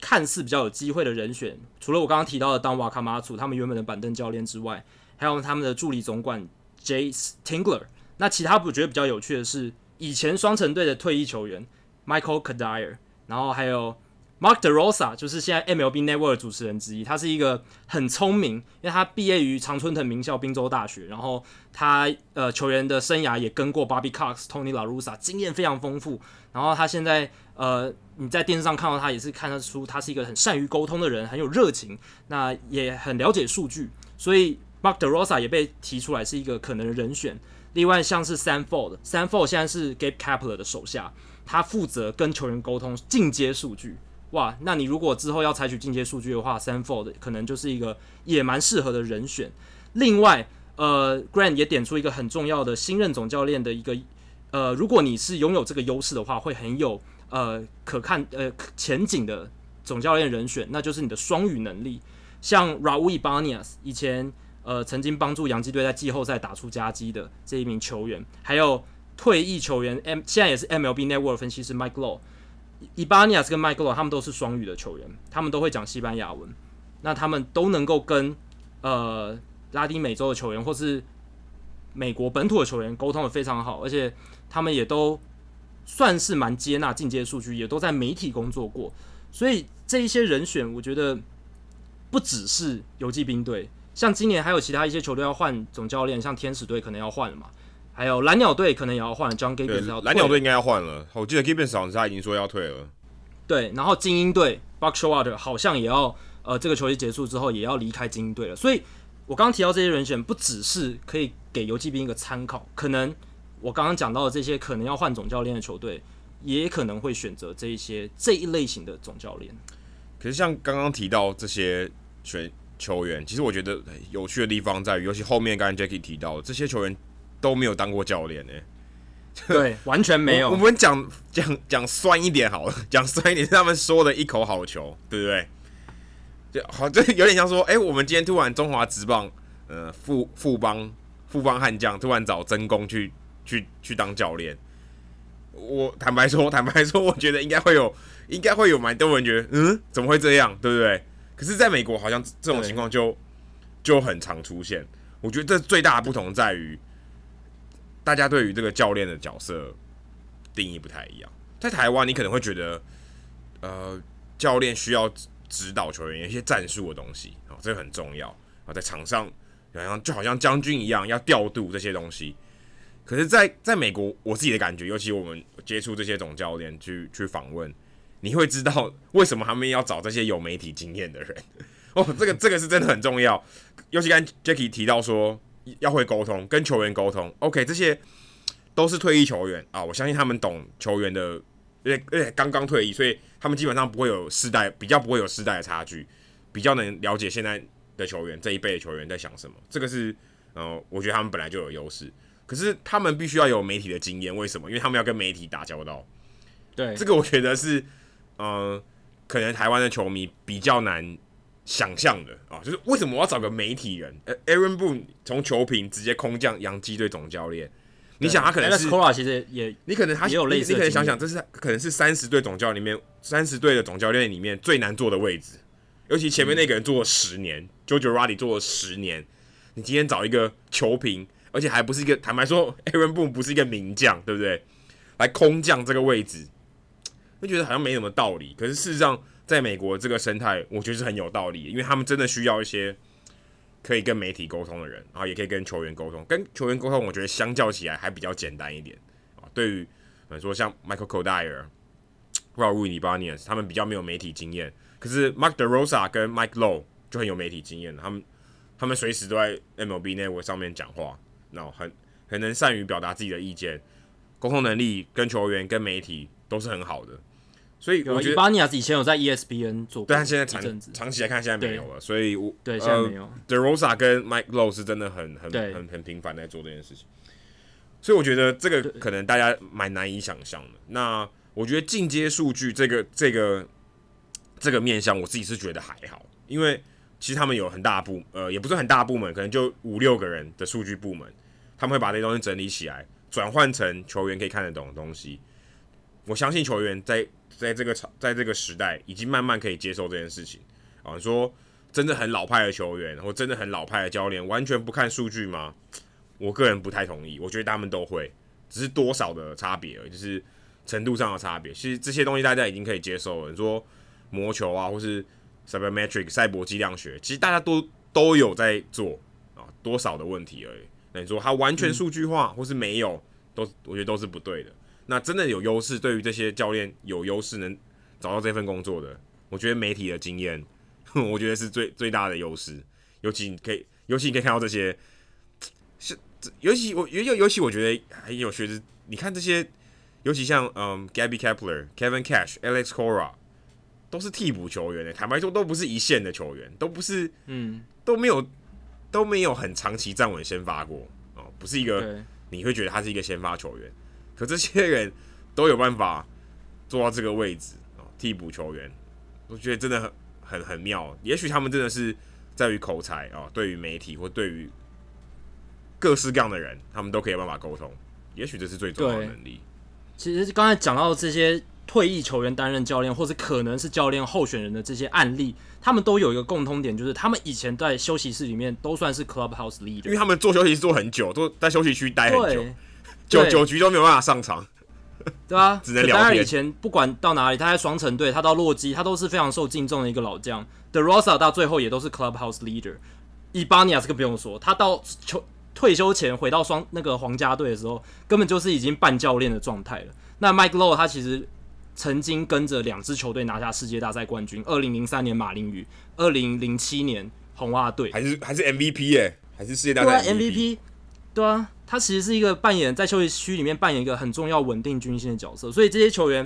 看似比较有机会的人选，除了我刚刚提到的当瓦卡马祖他们原本的板凳教练之外，还有他们的助理总管 Jace Tingler。那其他我觉得比较有趣的是，以前双城队的退役球员 Michael Cuddyer，然后还有。Mark DeRosa 就是现在 MLB Network 主持人之一，他是一个很聪明，因为他毕业于常春藤名校宾州大学，然后他呃球员的生涯也跟过 Bobby Cox、Tony La Russa，经验非常丰富。然后他现在呃你在电视上看到他也是看得出他是一个很善于沟通的人，很有热情，那也很了解数据，所以 Mark DeRosa 也被提出来是一个可能的人选。另外像是 Sam Ford，Sam Ford 现在是 Gabe Kapler 的手下，他负责跟球员沟通进阶数据。哇，那你如果之后要采取进阶数据的话，Sanford 可能就是一个也蛮适合的人选。另外，呃，Grant 也点出一个很重要的新任总教练的一个，呃，如果你是拥有这个优势的话，会很有呃可看呃前景的总教练人选，那就是你的双语能力。像 Raul Ibanez 以前呃曾经帮助洋基队在季后赛打出佳绩的这一名球员，还有退役球员 M 现在也是 MLB Network 分析师 Mike Low，。伊巴尼亚斯跟麦克罗，他们都是双语的球员，他们都会讲西班牙文，那他们都能够跟呃拉丁美洲的球员或是美国本土的球员沟通的非常好，而且他们也都算是蛮接纳进阶数据，也都在媒体工作过，所以这一些人选，我觉得不只是游骑兵队，像今年还有其他一些球队要换总教练，像天使队可能要换了嘛。还有蓝鸟队可能也要换，John Gibbons 要退。蓝鸟队应该要换了，我记得 Gibbons 好像他已经说要退了。对，然后精英队 Buck Showalter 好像也要，呃，这个球季结束之后也要离开精英队了。所以我刚刚提到这些人选，不只是可以给游骑兵一个参考，可能我刚刚讲到的这些可能要换总教练的球队，也可能会选择这一些这一类型的总教练。可是像刚刚提到这些选球员，其实我觉得有趣的地方在于，尤其后面刚才 Jackie 提到的这些球员。都没有当过教练呢、欸，对，完全没有。我，我们讲讲讲酸一点好了，讲酸一点，是他们说的一口好球，对不对？就好，这有点像说，哎、欸，我们今天突然中华职棒，呃，富富邦富邦悍将突然找曾公去去去当教练。我坦白说，坦白说，我觉得应该会有，应该会有蛮多人觉得，嗯，怎么会这样，对不对？可是，在美国好像这种情况就就很常出现。我觉得这最大的不同在于。大家对于这个教练的角色定义不太一样。在台湾，你可能会觉得，呃，教练需要指导球员一些战术的东西啊，这个很重要啊，在场上好像就好像将军一样要调度这些东西。可是，在在美国，我自己的感觉，尤其我们接触这些总教练去去访问，你会知道为什么他们要找这些有媒体经验的人 哦。这个这个是真的很重要。尤其刚 Jackie 提到说。要会沟通，跟球员沟通。OK，这些都是退役球员啊，我相信他们懂球员的，因为而且刚刚退役，所以他们基本上不会有世代，比较不会有世代的差距，比较能了解现在的球员这一辈的球员在想什么。这个是，呃，我觉得他们本来就有优势。可是他们必须要有媒体的经验，为什么？因为他们要跟媒体打交道。对，这个我觉得是，呃，可能台湾的球迷比较难。想象的啊，就是为什么我要找个媒体人？呃，Aaron Boone 从球评直接空降洋基队总教练，你想他可能是 Cora 其实也，你可能他也有类似，你可能想想，这是可能是三十队总教练里面，三十队的总教练里面最难做的位置，尤其前面那个人做了十年，嗯，JoJo r a d y 做了十年，你今天找一个球评，而且还不是一个，坦白说，Aaron Boone 不是一个名将，对不对？来空降这个位置，会觉得好像没什么道理，可是事实上。在美国这个生态，我觉得是很有道理，因为他们真的需要一些可以跟媒体沟通的人，然后也可以跟球员沟通。跟球员沟通，我觉得相较起来还比较简单一点啊。对于说像 Michael Cuddyer 或者 Raul Ibanez 他们比较没有媒体经验，可是 Mark DeRosa 跟 Mike Low 就很有媒体经验，他们他们随时都在 MLB Network 上面讲话，然后很很能善于表达自己的意见，沟通能力跟球员跟媒体都是很好的。所以我觉得巴尼亚以前有在 ESPN 做过，但现在长长期来看现在没有了。所以我，对现在没有。呃、DeRosa 跟 Mike Lowe 是真的很很很很频繁在做这件事情。所以我觉得这个可能大家蛮难以想象的。那我觉得进阶数据这个这个这个面向，我自己是觉得还好，因为其实他们有很大部呃，也不是很大部门，可能就五六个人的数据部门，他们会把这些东西整理起来，转换成球员可以看得懂的东西。我相信球员在在这个场在这个时代已经慢慢可以接受这件事情啊。你说真的很老派的球员，或真的很老派的教练，完全不看数据吗？我个人不太同意。我觉得他们都会，只是多少的差别而已，就是程度上的差别。其实这些东西大家已经可以接受了。你说魔球啊，或是 Sabermetric 赛博计量学，其实大家都都有在做啊，多少的问题而已。那你说它完全数据化，或是没有，都我觉得都是不对的。那真的有优势，对于这些教练有优势能找到这份工作的，我觉得媒体的经验，我觉得是最最大的优势。尤其你可以，尤其你可以看到这些，是尤其我尤尤尤其我觉得很有趣的是，你看这些，尤其像嗯 Gabby Kepler、Kevin Cash、Alex Cora，都是替补球员的。坦白说，都不是一线的球员，都不是，嗯，都没有都没有很长期站稳先发过哦，不是一个你会觉得他是一个先发球员。可这些人都有办法做到这个位置啊，替补球员，我觉得真的很很很妙。也许他们真的是在于口才啊，对于媒体或对于各式各样的人，他们都可以有办法沟通。也许这是最重要的能力。其实刚才讲到这些退役球员担任教练，或是可能是教练候选人的这些案例，他们都有一个共通点，就是他们以前在休息室里面都算是 clubhouse leader，因为他们做休息室做很久，都在休息区待很久。九九局都没有办法上场，对啊，只能聊天。以前不管到哪里，他在双城队，他到洛基，他都是非常受敬重的一个老将。The Rosa 到最后也都是 Clubhouse Leader。Ibanez 更不用说，他到球退休前回到双那个皇家队的时候，根本就是已经半教练的状态了。那 Mike Lowe 他其实曾经跟着两支球队拿下世界大赛冠军，二零零三年马林鱼，二零零七年红袜队，还是还是 MVP 耶、欸，还是世界大赛 MVP。对啊，他其实是一个扮演在休息区里面扮演一个很重要稳定军心的角色，所以这些球员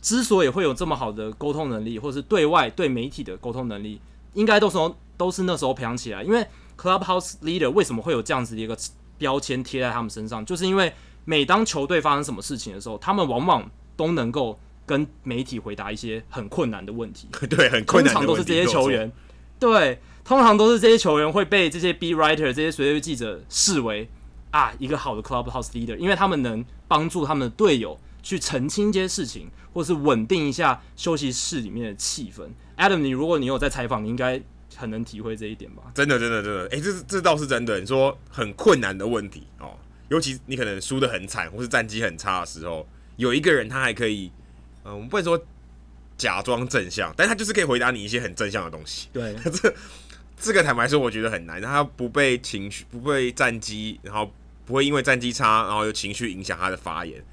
之所以会有这么好的沟通能力，或是对外对媒体的沟通能力，应该都是都是那时候培养起来。因为 Clubhouse Leader 为什么会有这样子的一个标签贴在他们身上，就是因为每当球队发生什么事情的时候，他们往往都能够跟媒体回答一些很困难的问题。对，很困难的问题。通常都是这些球员，对。通常都是这些球员会被这些 B writer 这些随队记者视为啊一个好的 clubhouse leader，因为他们能帮助他们的队友去澄清一些事情，或是稳定一下休息室里面的气氛。Adam，你如果你有在采访，你应该很能体会这一点吧？真的，真的，真的，哎、欸，这这倒是真的。你说很困难的问题哦，尤其你可能输的很惨，或是战绩很差的时候，有一个人他还可以，嗯、呃，我们不能说假装正向，但他就是可以回答你一些很正向的东西。对，这。这个坦白说，我觉得很难。他不被情绪，不被战绩，然后不会因为战绩差，然后有情绪影响他的发言。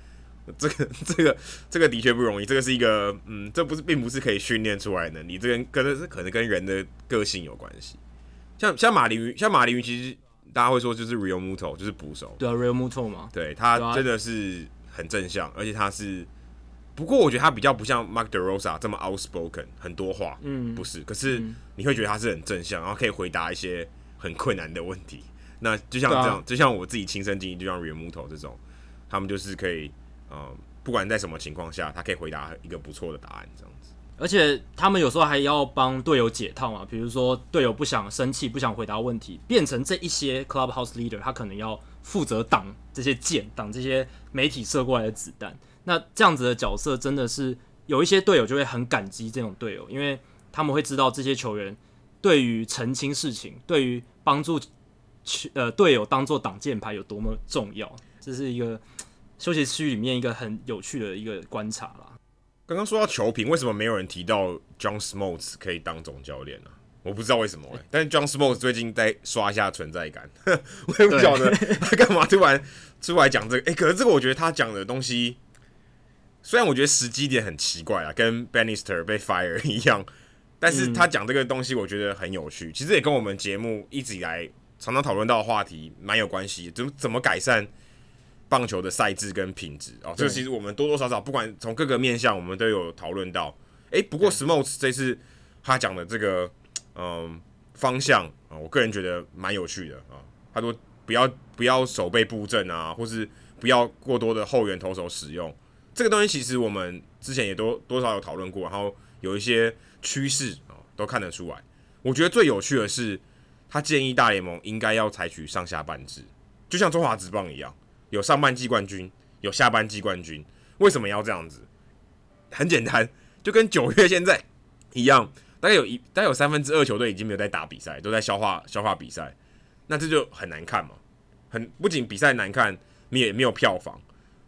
这个、这个、这个的确不容易。这个是一个，嗯，这不是，并不是可以训练出来的能力。这个跟是可能跟人的个性有关系。像像马林鱼，像马林鱼，其实大家会说就是 Realmuto，就是捕手。对啊，Realmuto 嘛。对，他真的是很正向，而且他是。不过我觉得他比较不像 Mark DeRosa 这么 outspoken，很多话，嗯，不是。可是你会觉得他是很正向，然后可以回答一些很困难的问题。那就像这样，啊、就像我自己亲身经历，就像 Realmuto 这种，他们就是可以，呃，不管在什么情况下，他可以回答一个不错的答案，这样子。而且他们有时候还要帮队友解套嘛，比如说队友不想生气，不想回答问题，变成这一些 Clubhouse Leader，他可能要负责挡这些箭，挡这些媒体射过来的子弹。那这样子的角色真的是有一些队友就会很感激这种队友，因为他们会知道这些球员对于澄清事情、对于帮助球呃队友当做挡箭牌有多么重要。这是一个休息区里面一个很有趣的一个观察啦。刚刚说到球评，为什么没有人提到 John Smoltz 可以当总教练呢？我不知道为什么哎、欸，但是 John Smoltz 最近在刷一下存在感，我也不晓得他干嘛突然出来讲这个。哎、欸，可是这个我觉得他讲的东西。虽然我觉得时机点很奇怪啊，跟 Bannister 被 fire 一样，但是他讲这个东西我觉得很有趣，嗯、其实也跟我们节目一直以来常常讨论到的话题蛮有关系，怎么怎么改善棒球的赛制跟品质哦，这个其实我们多多少少不管从各个面向，我们都有讨论到。诶、欸，不过 Smoltz 这次他讲的这个嗯方向啊，我个人觉得蛮有趣的啊，他说不要不要手背布阵啊，或是不要过多的后援投手使用。这个东西其实我们之前也都多少有讨论过，然后有一些趋势啊都看得出来。我觉得最有趣的是，他建议大联盟应该要采取上下半制，就像中华职棒一样，有上半季冠军，有下半季冠军。为什么要这样子？很简单，就跟九月现在一样，大概有一大概有三分之二球队已经没有在打比赛，都在消化消化比赛，那这就很难看嘛。很不仅比赛难看，你也没有票房。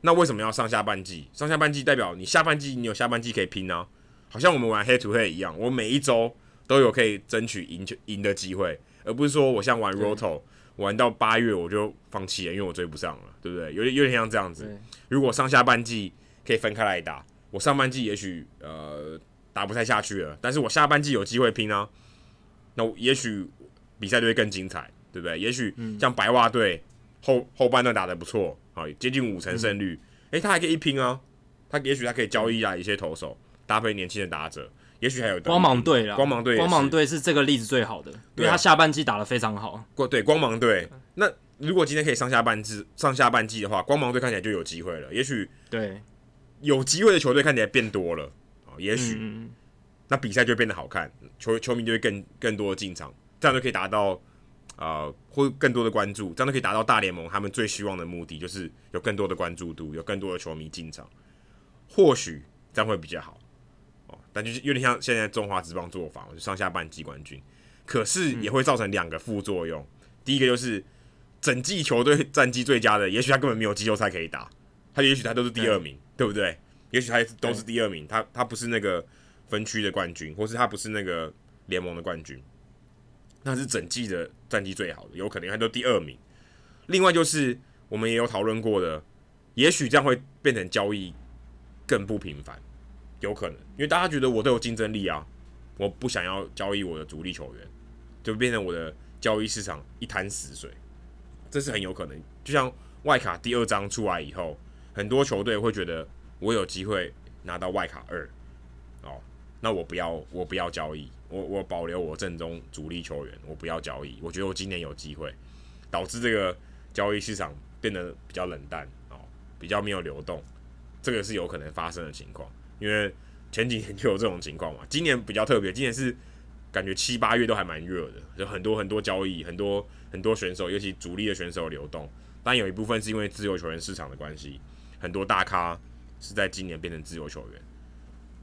那为什么要上下半季？上下半季代表你下半季你有下半季可以拼啊，好像我们玩黑土黑一样，我每一周都有可以争取赢球赢的机会，而不是说我像玩 roto 玩到八月我就放弃了，因为我追不上了，对不对？有点有点像这样子。如果上下半季可以分开来打，我上半季也许呃打不太下去了，但是我下半季有机会拼啊，那也许比赛就会更精彩，对不对？也许像白袜队后后半段打得不错。好，接近五成胜率，诶、嗯欸，他还可以一拼啊！他也许他可以交易啊一些投手，搭配年轻的打者，也许还有光芒队啦。光芒队，光芒队是这个例子最好的，因为他下半季打得非常好。过对，光芒队，那如果今天可以上下半季上下半季的话，光芒队看起来就有机会了。也许对有机会的球队看起来变多了啊，也许、嗯、那比赛就会变得好看，球球迷就会更更多的进场，这样就可以达到。呃，或更多的关注，这样就可以达到大联盟他们最希望的目的，就是有更多的关注度，有更多的球迷进场，或许这样会比较好哦。但就是有点像现在中华职棒做法，就上下半季冠军，可是也会造成两个副作用。嗯、第一个就是整季球队 战绩最佳的，也许他根本没有季后赛可以打，他也许他都是第二名，对，对不对？也许他都是第二名，他他不是那个分区的冠军，或是他不是那个联盟的冠军。那是整季的战绩最好的，有可能他都第二名。另外就是我们也有讨论过的，也许这样会变成交易更不频繁，有可能，因为大家觉得我都有竞争力啊，我不想要交易我的主力球员，就变成我的交易市场一潭死水，这是很有可能。就像外卡第二张出来以后，很多球队会觉得我有机会拿到外卡二，哦，那我不要，我不要交易。我我保留我正中主力球员，我不要交易。我觉得我今年有机会，导致这个交易市场变得比较冷淡哦，比较没有流动，这个是有可能发生的情况。因为前几年就有这种情况嘛，今年比较特别，今年是感觉七八月都还蛮热的，有很多很多交易，很多很多选手，尤其主力的选手流动。但有一部分是因为自由球员市场的关系，很多大咖是在今年变成自由球员。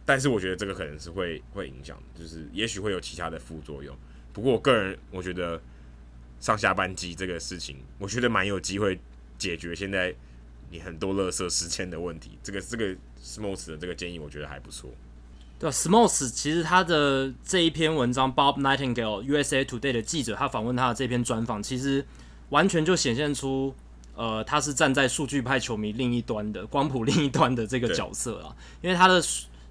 但是我觉得这个可能是会会影响，就是也许会有其他的副作用。不过我个人我觉得上下班机这个事情，我觉得蛮有机会解决现在你很多垃圾时间的问题。这个这个 Smoltz 的这个建议我觉得还不错。对，Smoltz 其实他的这一篇文章，Bob Nightingale USA Today 的记者他访问他的这篇专访，其实完全就显现出，呃，他是站在数据派球迷另一端的光谱另一端的这个角色啊，因为他的。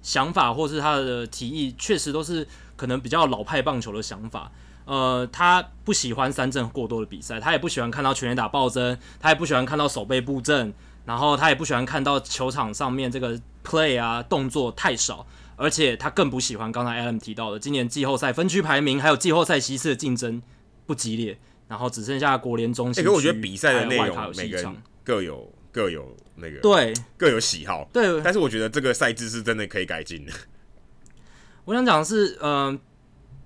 想法或是他的提议，确实都是可能比较老派棒球的想法。呃，他不喜欢三振过多的比赛，他也不喜欢看到全垒打暴增，他也不喜欢看到守备布阵，然后他也不喜欢看到球场上面这个 play 啊动作太少，而且他更不喜欢刚才 Adam 提到的今年季后赛分区排名还有季后赛席次的竞争不激烈，然后只剩下国联中心哎，欸。可我觉得比赛的内容每个人各有。各有那个对，各有喜好对，但是我觉得这个赛制是真的可以改进的。我想讲的是，嗯、呃，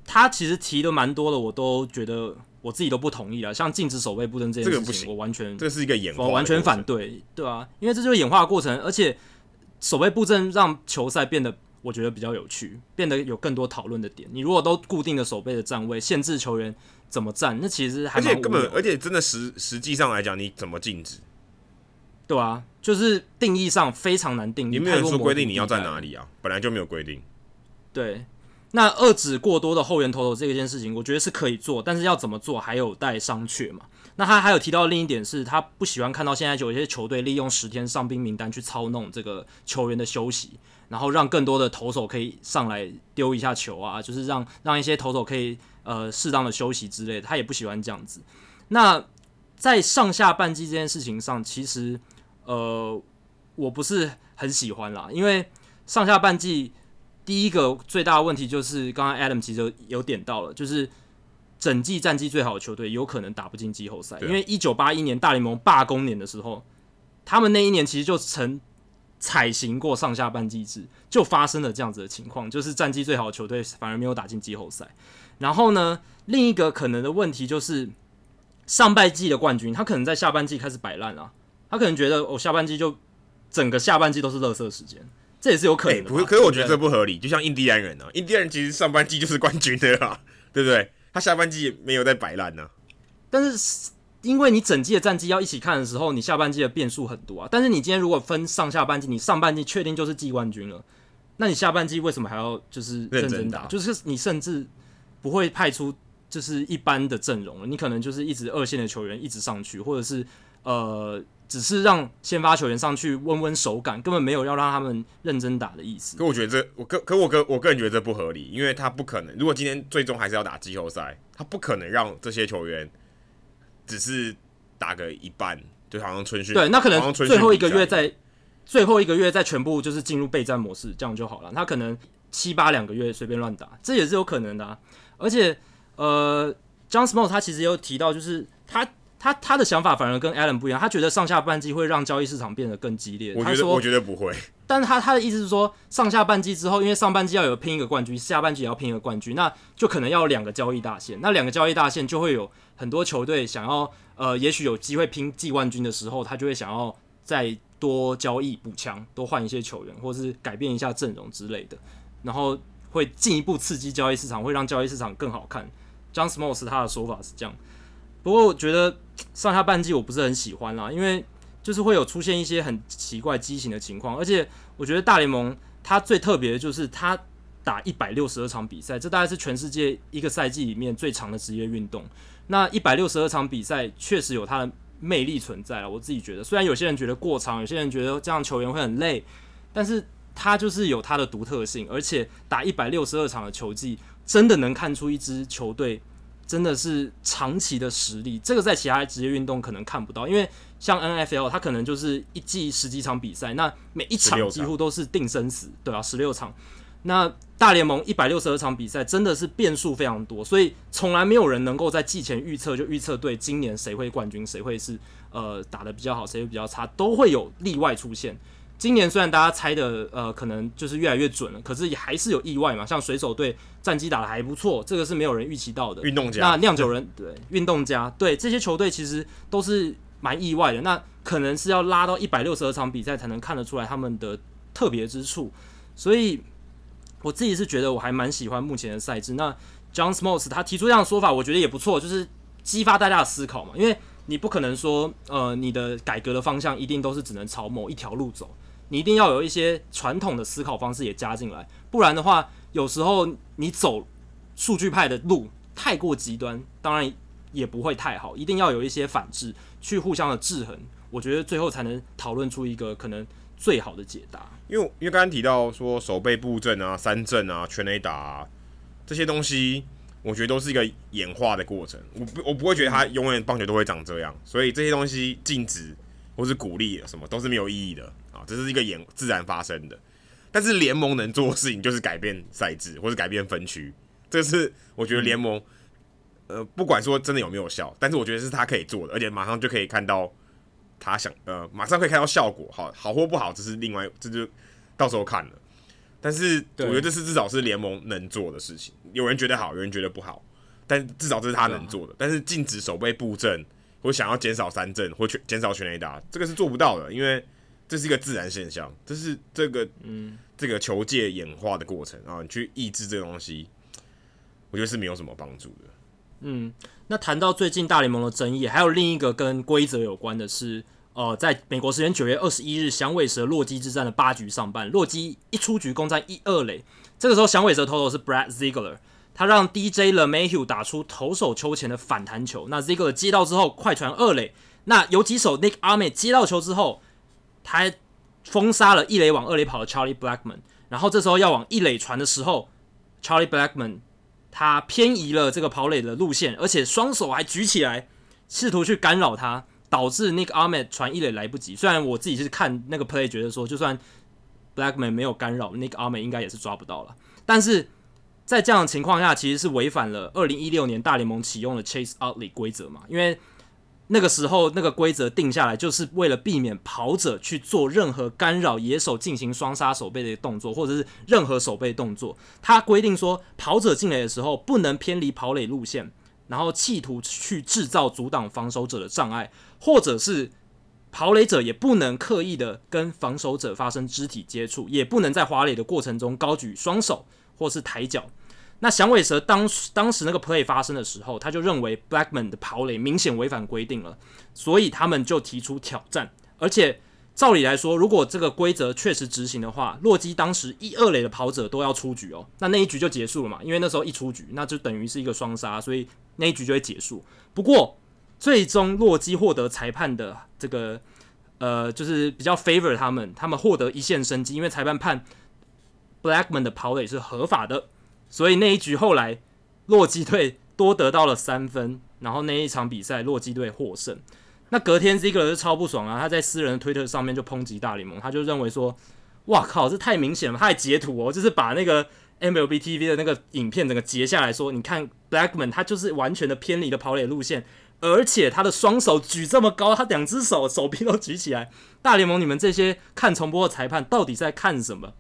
他其实提的蛮多的，我都觉得我自己都不同意了。像禁止守备布阵这件事情，我完全这是一个演化，我完全反对，对啊，因为这就是演化的过程，而且守备布阵让球赛变得我觉得比较有趣，变得有更多讨论的点。你如果都固定的守备的站位，限制球员怎么站，那其实还而且根本而且真的实实际上来讲，你怎么禁止？对啊，就是定义上非常难定义。你没有说规定你要在哪里啊？本来就没有规定。对，那遏制过多的后援投手这件事情，我觉得是可以做，但是要怎么做还有待商榷嘛。那他还有提到另一点是，他不喜欢看到现在有一些球队利用十天伤兵名单去操弄这个球员的休息，然后让更多的投手可以上来丢一下球啊，就是让让一些投手可以呃适当的休息之类的，他也不喜欢这样子。那在上下半季这件事情上，其实。呃，我不是很喜欢啦，因为上下半季第一个最大的问题就是，刚刚 Adam 其实有点到了，就是整季战绩最好的球队有可能打不进季后赛，因为一九八一年大联盟罢工年的时候，他们那一年其实就曾采行过上下半季制，就发生了这样子的情况，就是战绩最好的球队反而没有打进季后赛。然后呢，另一个可能的问题就是上半季的冠军，他可能在下半季开始摆烂啊。他可能觉得我、哦、下半季就整个下半季都是垃圾时间，这也是有可能的。不是，可是我觉得这不合理。就像印第安人啊，印第安人其实上半季就是冠军的啦，对不对？他下半季也没有在摆烂呢。但是因为你整季的战绩要一起看的时候，你下半季的变数很多啊。但是你今天如果分上下半季，你上半季确定就是季冠军了，那你下半季为什么还要就是认真打？就是你甚至不会派出就是一般的阵容了，你可能就是一直二线的球员一直上去，或者是呃。只是让先发球员上去温温手感，根本没有要让他们认真打的意思。可我觉得这，我个可我个我个人觉得这不合理，因为他不可能。如果今天最终还是要打季后赛，他不可能让这些球员只是打个一半，就好像春训。对，那可能最后一个月在最后一个月再全部就是进入备战模式，这样就好了。他可能七八两个月随便乱打，这也是有可能的啊。而且，呃，John Small 他其实也有提到，就是他。他他的想法反而跟 Allen 不一样，他觉得上下半季会让交易市场变得更激烈。我觉得我觉得不会，但是他他的意思是说，上下半季之后，因为上半季要有拼一个冠军，下半季也要拼一个冠军，那就可能要两个交易大线。那两个交易大线就会有很多球队想要，呃，也许有机会拼季冠军的时候，他就会想要再多交易补强，多换一些球员，或者是改变一下阵容之类的，然后会进一步刺激交易市场，会让交易市场更好看。John Smoltz 他的说法是这样。不过我觉得上下半季我不是很喜欢啦，因为就是会有出现一些很奇怪畸形的情况，而且我觉得大联盟它最特别的就是它打一百六十二场比赛，这大概是全世界一个赛季里面最长的职业运动。那一百六十二场比赛确实有它的魅力存在了，我自己觉得，虽然有些人觉得过长，有些人觉得这样球员会很累，但是它就是有它的独特性，而且打一百六十二场的球季，真的能看出一支球队。真的是长期的实力，这个在其他职业运动可能看不到，因为像 NFL，它可能就是一季十几场比赛，那每一场几乎都是定生死，对啊，十六场。那大联盟一百六十二场比赛真的是变数非常多，所以从来没有人能够在季前预测就预测对今年谁会冠军，谁会是呃打的比较好，谁会比较差，都会有例外出现。今年虽然大家猜的呃可能就是越来越准了，可是也还是有意外嘛。像水手队战绩打得还不错，这个是没有人预期到的。运动家，那酿酒人对运动家对这些球队其实都是蛮意外的。那可能是要拉到一百六十二场比赛才能看得出来他们的特别之处。所以我自己是觉得我还蛮喜欢目前的赛制。那 John Smoltz 他提出这样的说法，我觉得也不错，就是激发大家的思考嘛。因为你不可能说呃你的改革的方向一定都是只能朝某一条路走。你一定要有一些传统的思考方式也加进来，不然的话，有时候你走数据派的路太过极端，当然也不会太好。一定要有一些反制，去互相的制衡，我觉得最后才能讨论出一个可能最好的解答。因为因为刚刚提到说守备布阵啊、三阵啊、全垒打啊这些东西，我觉得都是一个演化的过程。我不我不会觉得它永远棒球都会长这样，所以这些东西禁止或是鼓励什么都是没有意义的。这是一个演自然发生的，但是联盟能做的事情就是改变赛制或者改变分区，这是我觉得联盟，呃，不管说真的有没有效，但是我觉得是他可以做的，而且马上就可以看到他想，呃，马上可以看到效果，好，好或不好，这是另外，这就到时候看了。但是我觉得这是至少是联盟能做的事情，有人觉得好，有人觉得不好，但至少这是他能做的。但是禁止守备布阵，或想要减少三阵，或减减少全垒打，这个是做不到的，因为。这是一个自然现象，这是这个嗯，这个球界演化的过程啊，你去抑制这个东西，我觉得是没有什么帮助的。嗯，那谈到最近大联盟的争议，还有另一个跟规则有关的是，呃，在美国时间九月二十一日，响尾蛇洛基之战的八局上半，洛基一出局攻占一二垒，这个时候响尾蛇投手是 Brad Ziegler，他让 DJ LeMahieu 打出投手丘前的反弹球，那 Ziegler 接到之后快传二垒，那游击手 Nick Ahmed 接到球之后。他封杀了一垒往二垒跑的 Charlie Blackman，然后这时候要往一垒传的时候，Charlie Blackman 他偏移了这个跑垒的路线，而且双手还举起来，试图去干扰他，导致 Nick Ahmed 传一垒来不及。虽然我自己是看那个 play 觉得说，就算 Blackman 没有干扰，Nick Ahmed 应该也是抓不到了。但是在这样的情况下，其实是违反了二零一六年大联盟启用的 Chase Outley 规则嘛，因为。那个时候，那个规则定下来，就是为了避免跑者去做任何干扰野手进行双杀守备的动作，或者是任何守备动作。他规定说，跑者进垒的时候不能偏离跑垒路线，然后企图去制造阻挡防守者的障碍，或者是跑垒者也不能刻意的跟防守者发生肢体接触，也不能在滑垒的过程中高举双手或是抬脚。那响尾蛇当当时那个 play 发生的时候，他就认为 Blackman 的跑垒明显违反规定了，所以他们就提出挑战。而且照理来说，如果这个规则确实执行的话，洛基当时一二垒的跑者都要出局哦，那那一局就结束了嘛，因为那时候一出局，那就等于是一个双杀，所以那一局就会结束。不过。最终，洛基获得裁判的这个呃，就是比较 favor 他们，他们获得一线生机，因为裁判判 Blackman 的跑垒是合法的，所以那一局后来洛基队多得到了三分，然后那一场比赛洛基队获胜。那隔天 ZIG 是超不爽啊，他在私人的推特上面就抨击大联盟，他就认为说，哇靠，这太明显了，他还截图哦，就是把那个 MLB TV 的那个影片整个截下来说，你看 Blackman 他就是完全的偏离了跑垒路线。而且他的双手举这么高，他两只手手臂都举起来。大联盟，你们这些看重播的裁判到底在看什么？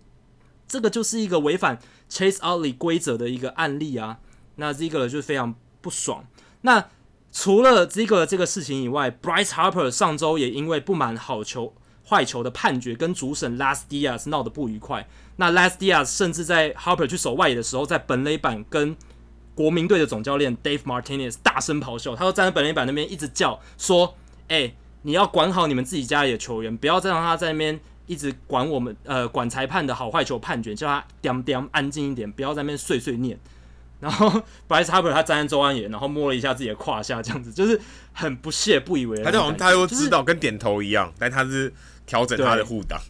这个就是一个违反 Chase Utley 规则的一个案例啊。那 Ziegler 就非常不爽。那除了 Ziegler 这个事情以外，Bryce Harper 上周也因为不满好球坏球的判决，跟主审 Las Diaz 闹得不愉快。那 Las Diaz 甚至在 Harper 去守外野的时候，在本垒板跟国民队的总教练 Dave Martinez 大声咆哮，他说站在本垒板那边一直叫说：“哎、你要管好你们自己家里的球员，不要再让他在那边一直管我们呃管裁判的好坏球判决，叫他点点安静一点，不要在那边碎碎念。”然后 Bryce Harper 他站在周安野，然后摸了一下自己的胯下，这样子就是很不屑、不以为然。他就好像他又知道跟点头一样，但他是调整他的护挡。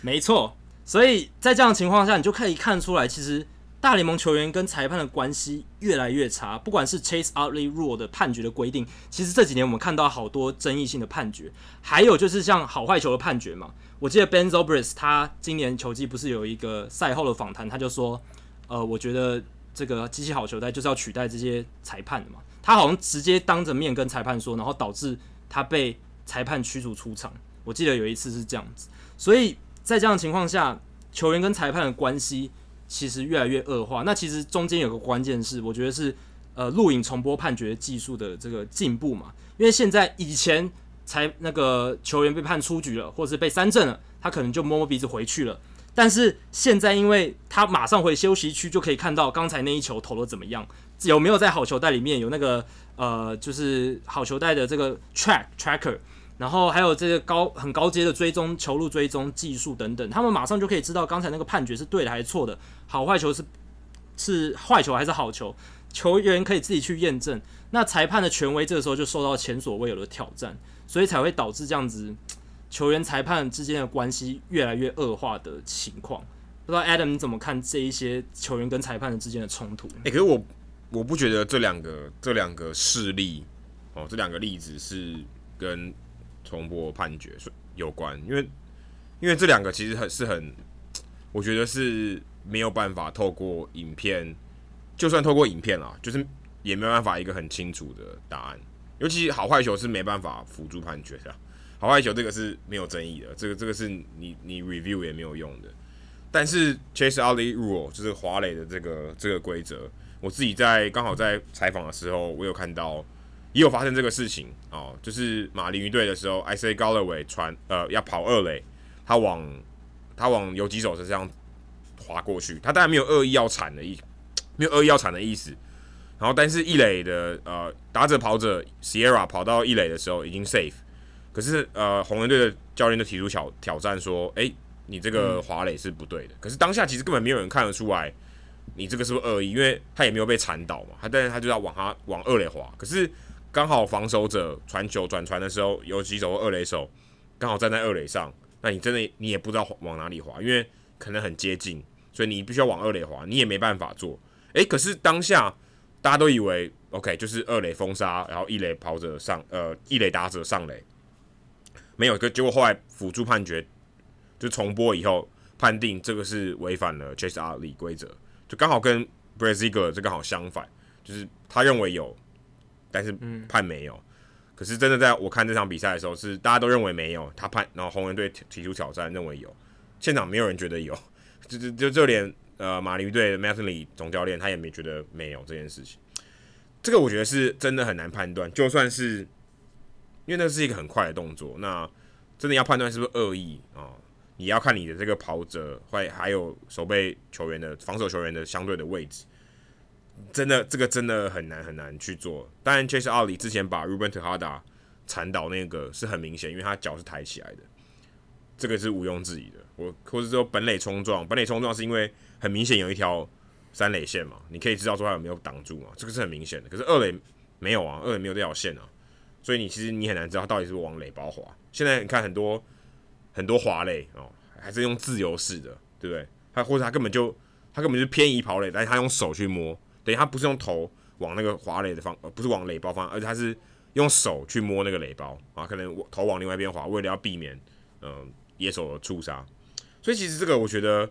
没错，所以在这样的情况下，你就可以看出来，其实。大联盟球员跟裁判的关系越来越差，不管是 Chase Utley Rule 的判决的规定，其实这几年我们看到好多争议性的判决，还有就是像好坏球的判决嘛。我记得 Ben Zobrist 他今年球季不是有一个赛后的访谈，他就说，呃，我觉得这个机器好球带就是要取代这些裁判的嘛。他好像直接当着面跟裁判说，然后导致他被裁判驱逐出场。我记得有一次是这样子，所以在这样的情况下，球员跟裁判的关系。其实越来越恶化。那其实中间有个关键是，我觉得是呃录影重播判决技术的这个进步嘛。因为现在以前才那个球员被判出局了，或者是被三振了，他可能就摸摸鼻子回去了。但是现在，因为他马上回休息区就可以看到刚才那一球投的怎么样，有没有在好球袋里面有那个呃就是好球袋的这个 track tracker。然后还有这个高很高阶的追踪球路追踪技术等等，他们马上就可以知道刚才那个判决是对的还是错的，好坏球是是坏球还是好球，球员可以自己去验证。那裁判的权威这个时候就受到前所未有的挑战，所以才会导致这样子球员裁判之间的关系越来越恶化的情况。不知道 Adam 你怎么看这一些球员跟裁判之间的冲突？诶，可是我我不觉得这两个这两个事例哦，这两个例子是跟。重播判决有关，因为因为这两个其实很是很，我觉得是没有办法透过影片，就算透过影片啊，就是也没有办法一个很清楚的答案。尤其好坏球是没办法辅助判决的，好坏球这个是没有争议的，这个这个是你你 review 也没有用的。但是 Chase Utley Rule 就是滑垒的这个这个规则，我自己在刚好在采访的时候，我有看到。也有发生这个事情哦，就是马林鱼队的时候，Isaiah Galloway 传呃要跑二垒，他往他往游击手身上滑过去，他当然没有恶意要铲的意，没有恶意要铲的意思。然后，但是一垒的呃打者跑者 Sierra 跑到一垒的时候已经 safe，可是呃红人队的教练就提出挑挑战说，诶，你这个滑垒是不对的。可是当下其实根本没有人看得出来你这个是不是恶意，因为他也没有被铲倒嘛，他但是他就要往他往二垒滑，可是。刚好防守者传球转传的时候，有几手二垒手刚好站在二垒上，那你真的你也不知道往哪里滑，因为可能很接近，所以你必须要往二垒滑，你也没办法做。诶，可是当下大家都以为 OK，就是二垒封杀，然后一垒跑者上，呃，一垒打者上垒，没有。可结果后来辅助判决就重播以后判定这个是违反了 Chase Utley 规则，就刚好跟 Brady Ziegler 这刚好相反，就是他认为有。但是判没有，可是真的在我看这场比赛的时候，是大家都认为没有，他判，然后红人队提出挑战，认为有，现场没有人觉得有，就就就就连呃马林鱼队的 Mattingly 总教练他也没觉得没有这件事情，这个我觉得是真的很难判断，就算是因为那是一个很快的动作。那真的要判断是不是恶意啊？你要看你的这个跑者，会还有守备球员的防守球员的相对的位置。真的，这个真的很难很难去做。当然，Chase Ali 之前把 Ruben Tejada 铲倒那个是很明显，因为他脚是抬起来的，这个是毋庸置疑的。我或者说本垒冲撞，本垒冲撞是因为很明显有一条三垒线嘛，你可以知道说他有没有挡住嘛，这个是很明显的。可是二垒没有啊，二垒没有这条线啊。所以你其实你很难知道到底是不是往垒包滑。现在你看很多很多滑垒哦，还是用自由式的，对不对？他或者他根本就他根本就偏移跑垒，但是他用手去摸，等于他不是用头往那个滑垒的方，呃，不是往垒包方，而且他是用手去摸那个垒包啊，可能头往另外一边滑，为了要避免嗯、呃、野手的触杀。所以其实这个我觉得，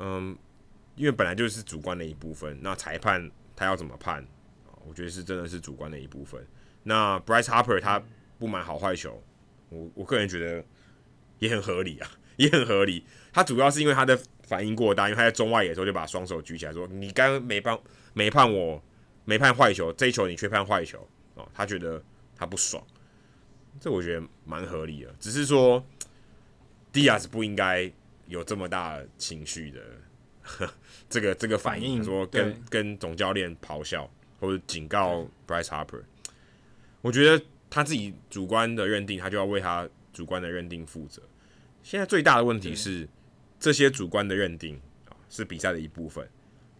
嗯，因为本来就是主观的一部分，那裁判他要怎么判？我觉得是真的是主观的一部分。那 Bryce Harper 他不满好坏球，我我个人觉得也很合理啊，也很合理。他主要是因为他的反应过大，因为他在中外野的时候就把双手举起来说：“你刚刚没判没判我没判坏球，这一球你却判坏球哦。”他觉得他不爽，这我觉得蛮合理的。只是说 Diaz 不应该有这么大情绪的 这个这个反应，说跟跟总教练咆哮或者警告 Bryce Harper。我觉得他自己主观的认定，他就要为他主观的认定负责。现在最大的问题是，这些主观的认定啊是比赛的一部分，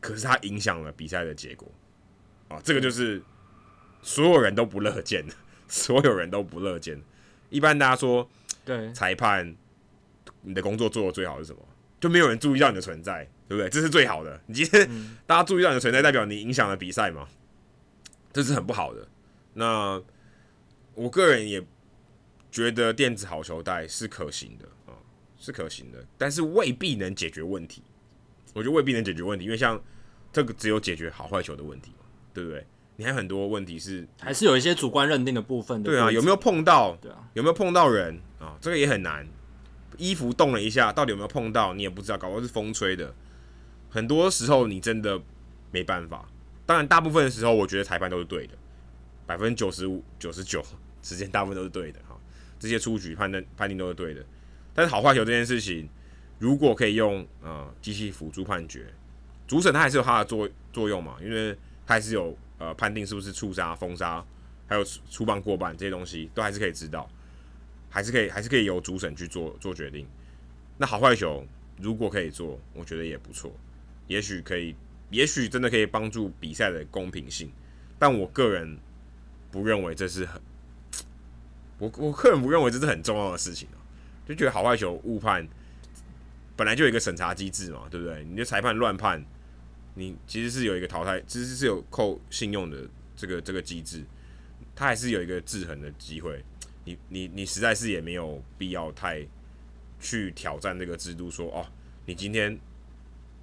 可是它影响了比赛的结果啊，这个就是所有人都不乐见的，所有人都不乐见。一般大家说，对裁判，你的工作做的最好是什么？就没有人注意到你的存在，对不对？这是最好的。你今天大家注意到你的存在，代表你影响了比赛吗？这是很不好的。那我个人也觉得电子好球带是可行的啊，是可行的，但是未必能解决问题。我觉得未必能解决问题，因为像这个只有解决好坏球的问题嘛，对不对？你还有很多问题是还是有一些主观认定的部分的。对啊，有没有碰到？对啊，有没有碰到人啊？这个也很难。衣服动了一下，到底有没有碰到？你也不知道，搞不好是风吹的。很多时候你真的没办法。当然，大部分的时候，我觉得裁判都是对的。百分之九十五、九十九时间大部分都是对的哈，这些出局判断判定都是对的。但是好坏球这件事情，如果可以用呃机器辅助判决，主审他还是有他的作作用嘛，因为他还是有呃判定是不是触杀、封杀，还有出棒过半这些东西都还是可以知道，还是可以还是可以由主审去做做决定。那好坏球如果可以做，我觉得也不错，也许可以，也许真的可以帮助比赛的公平性。但我个人。不认为这是很，我我个人不认为这是很重要的事情，就觉得好坏球误判本来就有一个审查机制嘛，对不对？你的裁判乱判，你其实是有一个淘汰，其实是有扣信用的这个这个机制，它还是有一个制衡的机会。你你你实在是也没有必要太去挑战这个制度说，哦，你今天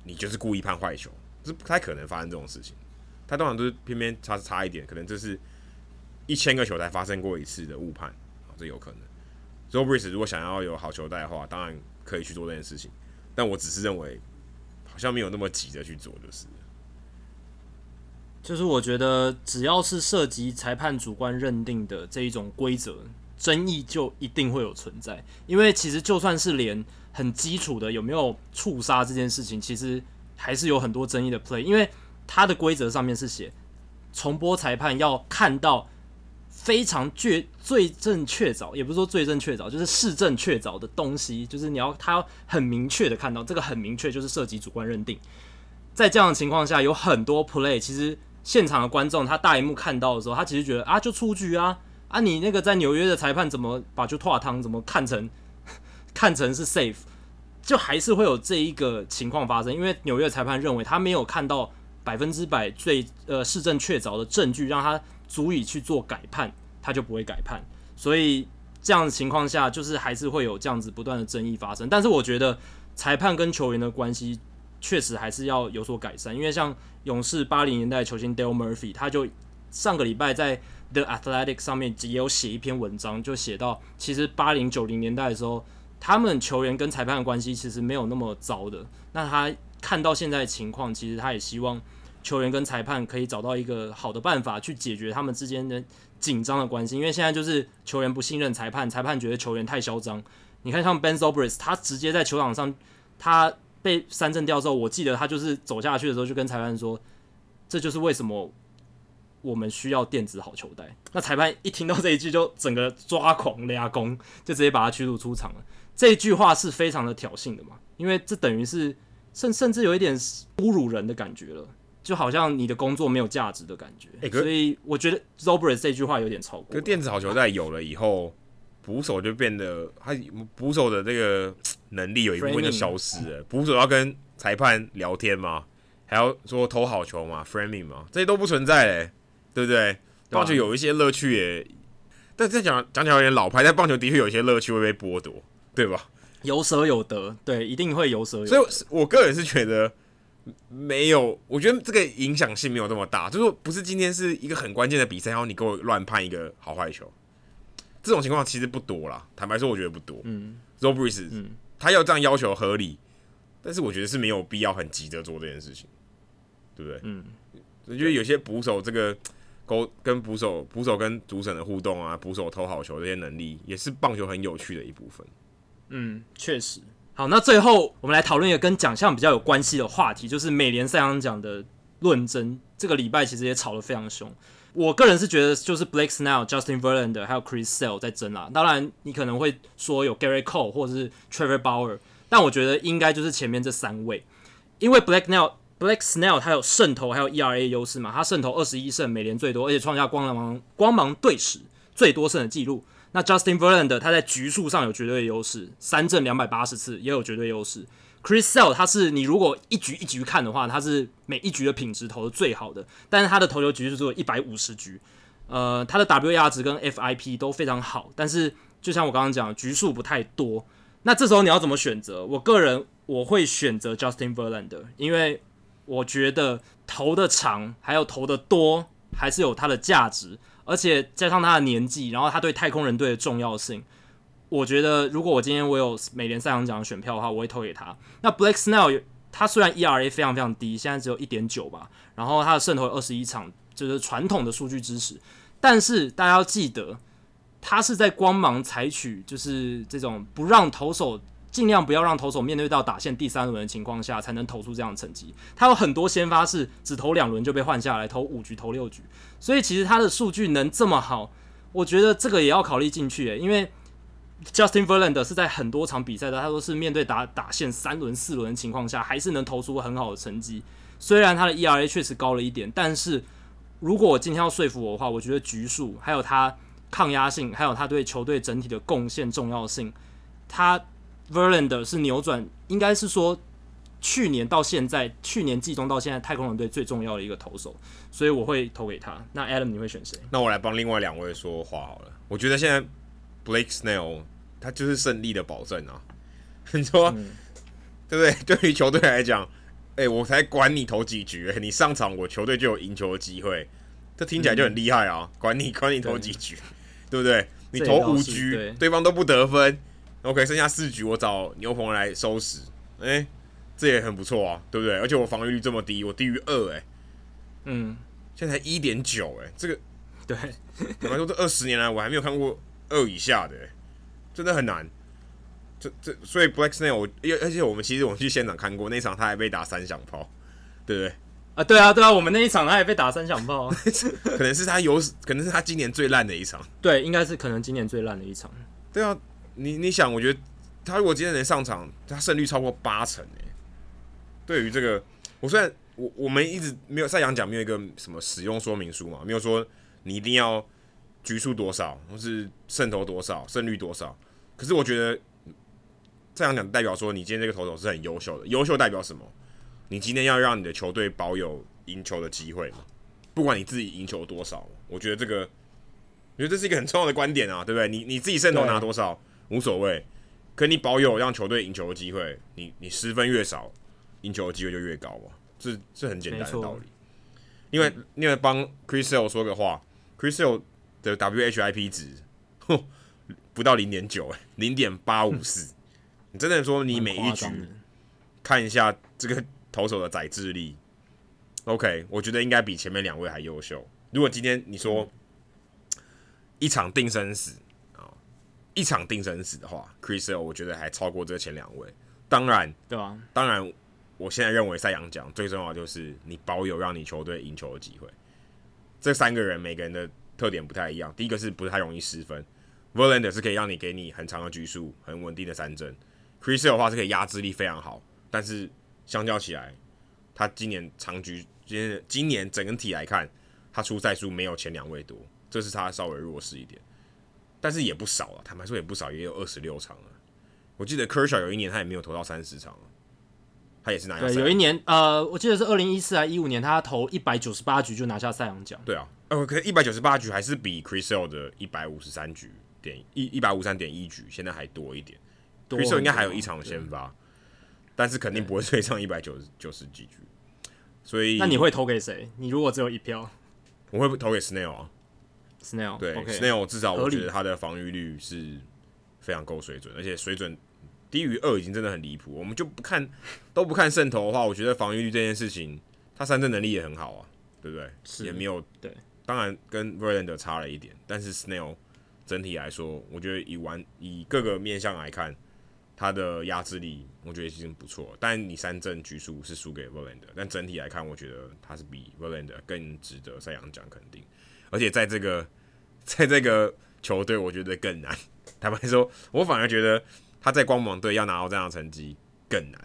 你就是故意判坏球，这不太可能发生这种事情。他通常都是偏偏差差一点，可能这是。一千个球才发生过一次的误判，这有可能。所以 b r i s 如果想要有好球带的话，当然可以去做这件事情，但我只是认为好像没有那么急着去做，就是。就是我觉得只要是涉及裁判主观认定的这一种规则，争议就一定会有存在。因为其实就算是连很基础的有没有触杀这件事情，其实还是有很多争议的 play，因为它的规则上面是写重播裁判要看到。非常确最正确凿，也不是说最正确凿，就是事正确凿的东西，就是你要他要很明确的看到这个很明确，就是涉及主观认定。在这样的情况下，有很多 play，其实现场的观众他大荧幕看到的时候，他其实觉得啊，就出局啊啊，你那个在纽约的裁判怎么把就拓汤怎么看成 看成是 safe，就还是会有这一个情况发生，因为纽约裁判认为他没有看到百分之百最呃事证确凿的证据，让他。足以去做改判，他就不会改判。所以这样的情况下，就是还是会有这样子不断的争议发生。但是我觉得裁判跟球员的关系确实还是要有所改善。因为像勇士八零年代球星 Dale Murphy，他就上个礼拜在 The Athletic 上面也有写一篇文章，就写到其实八零九零年代的时候，他们球员跟裁判的关系其实没有那么糟的。那他看到现在的情况，其实他也希望。球员跟裁判可以找到一个好的办法去解决他们之间的紧张的关系，因为现在就是球员不信任裁判，裁判觉得球员太嚣张。你看像 Ben Zobrist，他直接在球场上，他被三振掉之后，我记得他就是走下去的时候就跟裁判说，这就是为什么我们需要电子好球带。那裁判一听到这一句，就整个抓狂俩攻，就直接把他驱逐出场了。这一句话是非常的挑衅的嘛，因为这等于是甚甚至有一点侮辱人的感觉了。就好像你的工作没有价值的感觉，欸、所以我觉得 Zobrist 这句话有点超过。可电子好球带有了以后，捕手就变得他捕手的这个能力有一部分就消失了。捕手要跟裁判聊天吗，还要说投好球嘛，framing 嘛，这些都不存在嘞，对不对？棒球有一些乐趣也，但这讲讲起来有点老派，但棒球的确有一些乐趣会被剥夺，对吧？有舍有得，对，一定会有舍有得。所以我个人是觉得。没有，我觉得这个影响性没有这么大。就是说不是今天是一个很关键的比赛，然后你给我乱判一个好坏球，这种情况其实不多啦。坦白说，我觉得不多。嗯，Zobrist，嗯，他要这样要求合理，但是我觉得是没有必要很急着做这件事情，对不对？嗯，我觉得有些捕手这个勾跟捕手、捕手跟主审的互动啊，捕手投好球这些能力，也是棒球很有趣的一部分。嗯，确实。好，那最后我们来讨论一个跟奖项比较有关系的话题，就是美联赛扬奖的论争。这个礼拜其实也吵得非常凶。我个人是觉得就是 Blake Snell、Justin Verlander 还有 Chris Sale 在争啦。当然，你可能会说有 Gary Cole 或者是 Trevor Bauer，但我觉得应该就是前面这三位，因为 Blake Snell、Blake Snell 他有胜投还有 ERA 优势嘛，他胜投二十一胜，美联最多，而且创下光芒光芒队史最多胜的记录。那 Justin Verlander 他在局数上有绝对优势，三振两百八十次也有绝对优势。Chris Sale 他是你如果一局一局看的话，他是每一局的品质投的最好的，但是他的投球局数只有一百五十局，呃，他的 WAR 值跟 FIP 都非常好，但是就像我刚刚讲，局数不太多。那这时候你要怎么选择？我个人我会选择 Justin Verlander，因为我觉得投的长还有投的多还是有它的价值。而且加上他的年纪，然后他对太空人队的重要性，我觉得如果我今天我有美联赛扬奖的选票的话，我会投给他。那 Blake Snell 他虽然 ERA 非常非常低，现在只有一点九吧，然后他的胜投二十一场，就是传统的数据支持，但是大家要记得，他是在光芒采取就是这种不让投手。尽量不要让投手面对到打线第三轮的情况下，才能投出这样的成绩。他有很多先发是只投两轮就被换下来，投五局、投六局，所以其实他的数据能这么好，我觉得这个也要考虑进去。诶，因为 Justin Verlander 是在很多场比赛的，他都是面对打打线三轮、四轮的情况下，还是能投出很好的成绩。虽然他的 ERA 确实高了一点，但是如果我今天要说服我的话，我觉得局数还有他抗压性，还有他对球队整体的贡献重要性，他。Verlander 是扭转，应该是说去年到现在，去年季中到现在，太空人队最重要的一个投手，所以我会投给他。那 Adam 你会选谁？那我来帮另外两位说话好了。我觉得现在 Blake Snell 他就是胜利的保证啊。你说、嗯、对不对？对于球队来讲，哎、欸，我才管你投几局，你上场我球队就有赢球的机会，这听起来就很厉害啊！嗯、管你管你投几局，对，对不对？你投五局，对，对方都不得分。OK，剩下四局我找牛棚来收拾，哎、欸，这也很不错啊，对不对？而且我防御率这么低，我低于二，哎，嗯，现在才一点九，哎，这个，对，坦白说这二十年来我还没有看过二以下的，哎，真的很难。这这，所以 Blake Snell，我，而且我们其实我们去现场看过那场，他还被打三响炮，对不对？啊，对啊，对啊，我们那一场他也被打三响炮，可能是他有，可能是他今年最烂的一场，对，应该是可能今年最烂的一场，对啊。你你想，我觉得他如果今天能上场，他胜率超过八成诶。对于这个，我虽然我我们一直没有赛扬奖没有一个什么使用说明书嘛，没有说你一定要局数多少，或是胜投多少，胜率多少。可是我觉得赛扬奖代表说你今天这个投手是很优秀的，优秀代表什么？你今天要让你的球队保有赢球的机会嘛，不管你自己赢球多少，我觉得这个，我觉得这是一个很重要的观点啊，对不对？你你自己胜投拿多少？无所谓，可你保有让球队赢球的机会，你你失分越少，赢球的机会就越高嘛，这这很简单的道理。因为因为帮 Chris Sale 说个话，Chris Sale 的 WHIP 值，哼，不到零点九，哎，零点八五四。你真的说你每一局看一下这个投手的载智力，OK，我觉得应该比前面两位还优秀。如果今天你说一场定生死啊，一场定生死的话，Chris Sale 我觉得还超过这前两位。当然，对啊，当然，我现在认为赛扬奖最重要的就是你保有让你球队赢球的机会。这三个人每个人的特点不太一样。第一个是不是太容易失分，Verlander 是可以让你给你很长的局数、很稳定的三振。Chris Sale 的话是可以压制力非常好，但是相较起来，他今年长局今年今年整个体来看，他出赛数没有前两位多，这是他稍微弱势一点，但是也不少了。坦白说也不少，也有二十六场了。我记得 Kershaw 有一年他也没有投到三十场，他也是拿下。对，有一年呃，我记得是二零一四还一五年，他投一百九十八局就拿下赛扬奖。对啊，呃，可一百九十八局还是比 Chris Sale 的一百五十三局点一一百五十三点一局现在还多一点。Chris Sale 应该还有一场先发，但是肯定不会追上一百九十九十几局。所以，那你会投给谁？你如果只有一票，我会投给 Snail 啊对 Snell 至少我觉得他的防御率是非常够水准，而且水准。低于二已经真的很离谱，我们就不看都不看渗透的话，我觉得防御率这件事情，他三振能力也很好啊，对不对？是也没有对，当然跟 Verlander 差了一点，但是 Snail 整体来说，我觉得以完以各个面向来看，他的压制力我觉得已经不错。但你三振局数是输给 Verlander，但整体来看，我觉得他是比 Verlander 更值得赛扬奖肯定。而且在这个在这个球队，我觉得更难。坦白说，我反而觉得。他在光芒队要拿到这样的成绩更难，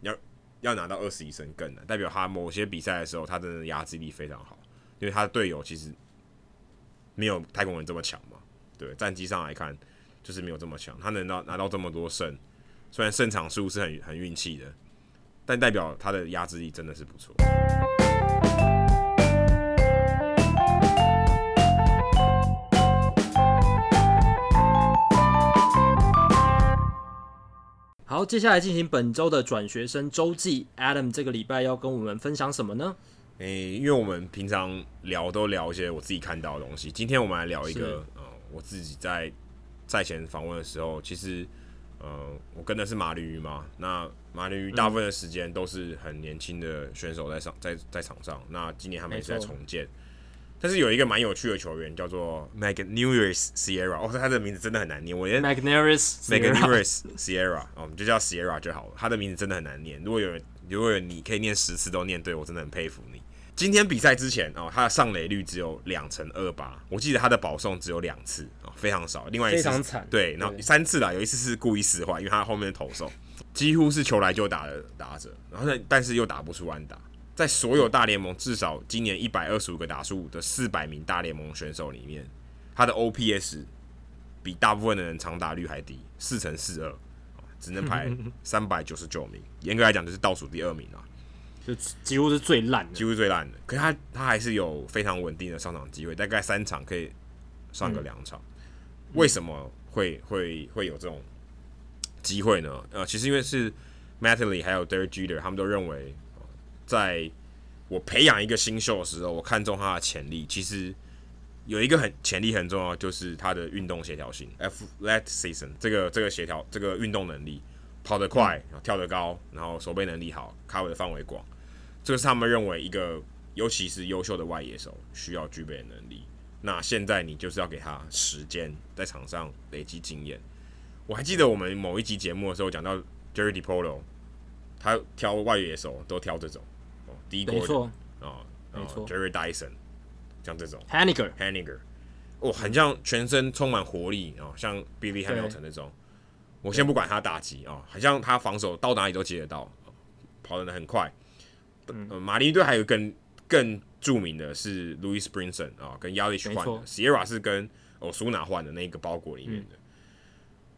要要拿到二十一胜更难，代表他某些比赛的时候，他真的压制力非常好，因为他的队友其实没有太空人这么强嘛。对，战绩上来看就是没有这么强，他能到拿到这么多胜，虽然胜场数是很很运气的，但代表他的压制力真的是不错。好，接下来进行本周的转学生周记。Adam 这个礼拜要跟我们分享什么呢？诶、欸，因为我们平常聊都聊一些我自己看到的东西，今天我们来聊一个，呃，我自己在赛前访问的时候，其实，呃，我跟的是马林鱼嘛，那马林鱼大部分的时间都是很年轻的选手在上，在在场上。那今年他们也是在重建。但是有一个蛮有趣的球员叫做 Magneuris Sierra，哦，他的名字真的很难念。我连 Magneuris Magneuris Sierra，哦，我们就叫 Sierra 就好了。他的名字真的很难念。如果有人，如果有你可以念十次都念对，我真的很佩服你。今天比赛之前哦，他的上垒率只有两成二八，我记得他的保送只有两次哦，非常少。另外一次非常惨，对，然后三次啦，有一次是故意使坏，因为他后面的投手几乎是球来就打的打者，然后但是又打不出安打。在所有大联盟至少今年一百二十五个打数的四百名大联盟选手里面，他的 OPS 比大部分的人长打率还低，四乘四二，只能排 三百九十九名。严格来讲，就是倒数第二名啊，就几乎是最烂的，几乎最烂的。可是他他还是有非常稳定的上场机会，大概三场可以上个两场。嗯、为什么会会会有这种机会呢？呃，其实因为是 Mattingly 还有 Derek Jeter 他们都认为。在我培养一个新秀的时候，我看中他的潜力。其实有一个很潜力很重要，就是他的运动协调性 （athleticism）。这个这个协调，这个运动能力，跑得快，然后跳得高，然后守备能力好，卡位的范围广。这个是他们认为一个，尤其是优秀的外野手需要具备的能力。那现在你就是要给他时间，在场上累积经验。我还记得我们某一集节目的时候讲到 Jerry DiPolo，他挑外野手都挑这种。第一个没错。啊，没错，Jerry Dyson，像这种，Hanniger，Hanniger，哦，很像全身充满活力哦，像 Billy Hamilton 那种。我先不管他打击哦，好像他防守到哪里都接得到，跑得很快。嗯，马林队还有更更著名的是 Louis Brinson 啊，跟 Yelich 换的，Sierra 是跟哦 Suna 换的那个包裹里面的。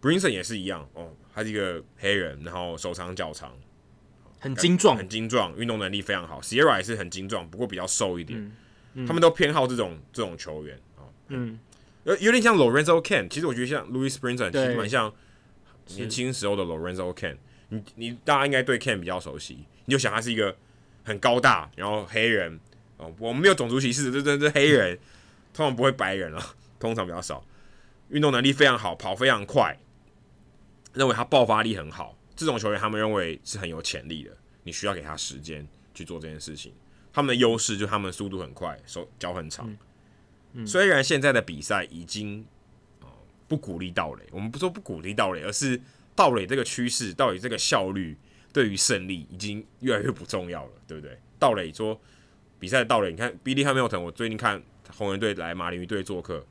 Brinson 也是一样哦，他是一个黑人，然后手长脚长。很精壮，很精壮，运动能力非常好。Sierra 也是很精壮，不过比较瘦一点。嗯嗯、他们都偏好这种这种球员啊，嗯，有有点像 Lorenzo Cain。其实我觉得像 Louis Sprinter 其实蛮像年轻时候的 Lorenzo Cain。你你大家应该对 Cain 比较熟悉，你就想他是一个很高大，然后黑人哦。我们没有种族歧视，这这这黑人通常不会白人啊，通常比较少。运动能力非常好，跑非常快，认为他爆发力很好。这种球员，他们认为是很有潜力的，你需要给他时间去做这件事情。他们的优势就是他们速度很快，手脚很长。嗯、虽然现在的比赛已经哦不鼓励盗垒，我们不说不鼓励盗垒，而是盗垒这个趋势，到底这个效率对于胜利已经越来越不重要了，对不对？盗垒说比赛的盗垒，你看 Billy Hamilton，我最近看红人队来马林鱼队做客，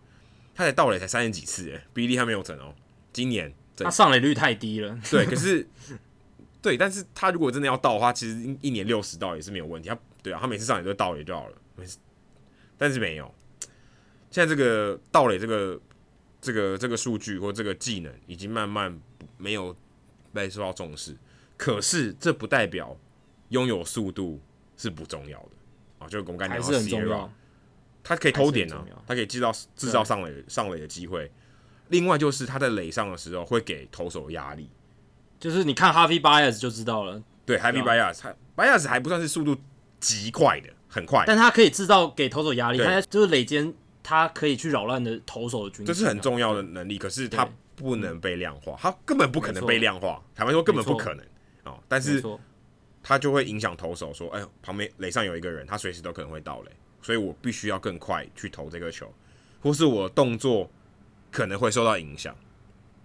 他才盗垒才三十几次，诶 Billy Hamilton 哦，今年他上垒率太低了，对，可是 对，但是他如果真的要到的话，其实一年六十到也是没有问题，他对啊，他每次上垒都到垒就好了，没事，但是没有。现在这个盗垒这个这个这个数据或这个技能已经慢慢没有被受到重视，可是这不代表拥有速度是不重要的。啊！就我们刚才讲到 Sierra，他可以偷点呢，他可以制造制造上垒上垒的机会。另外就是他在垒上的时候会给投手压力，就是你看 h a v y Baez 就知道了。对 h a v y Baez，他 Baez 还不算是速度极快的，很快，但他可以制造给投手压力，他就是垒间。他可以去扰乱的投手的军，这是很重要的能力。可是他不能被量化，他根本不可能被量化。坦白说，根本不可能哦。但是他就会影响投手说：“哎呦，旁边垒上有一个人，他随时都可能会到垒，所以我必须要更快去投这个球，或是我动作可能会受到影响。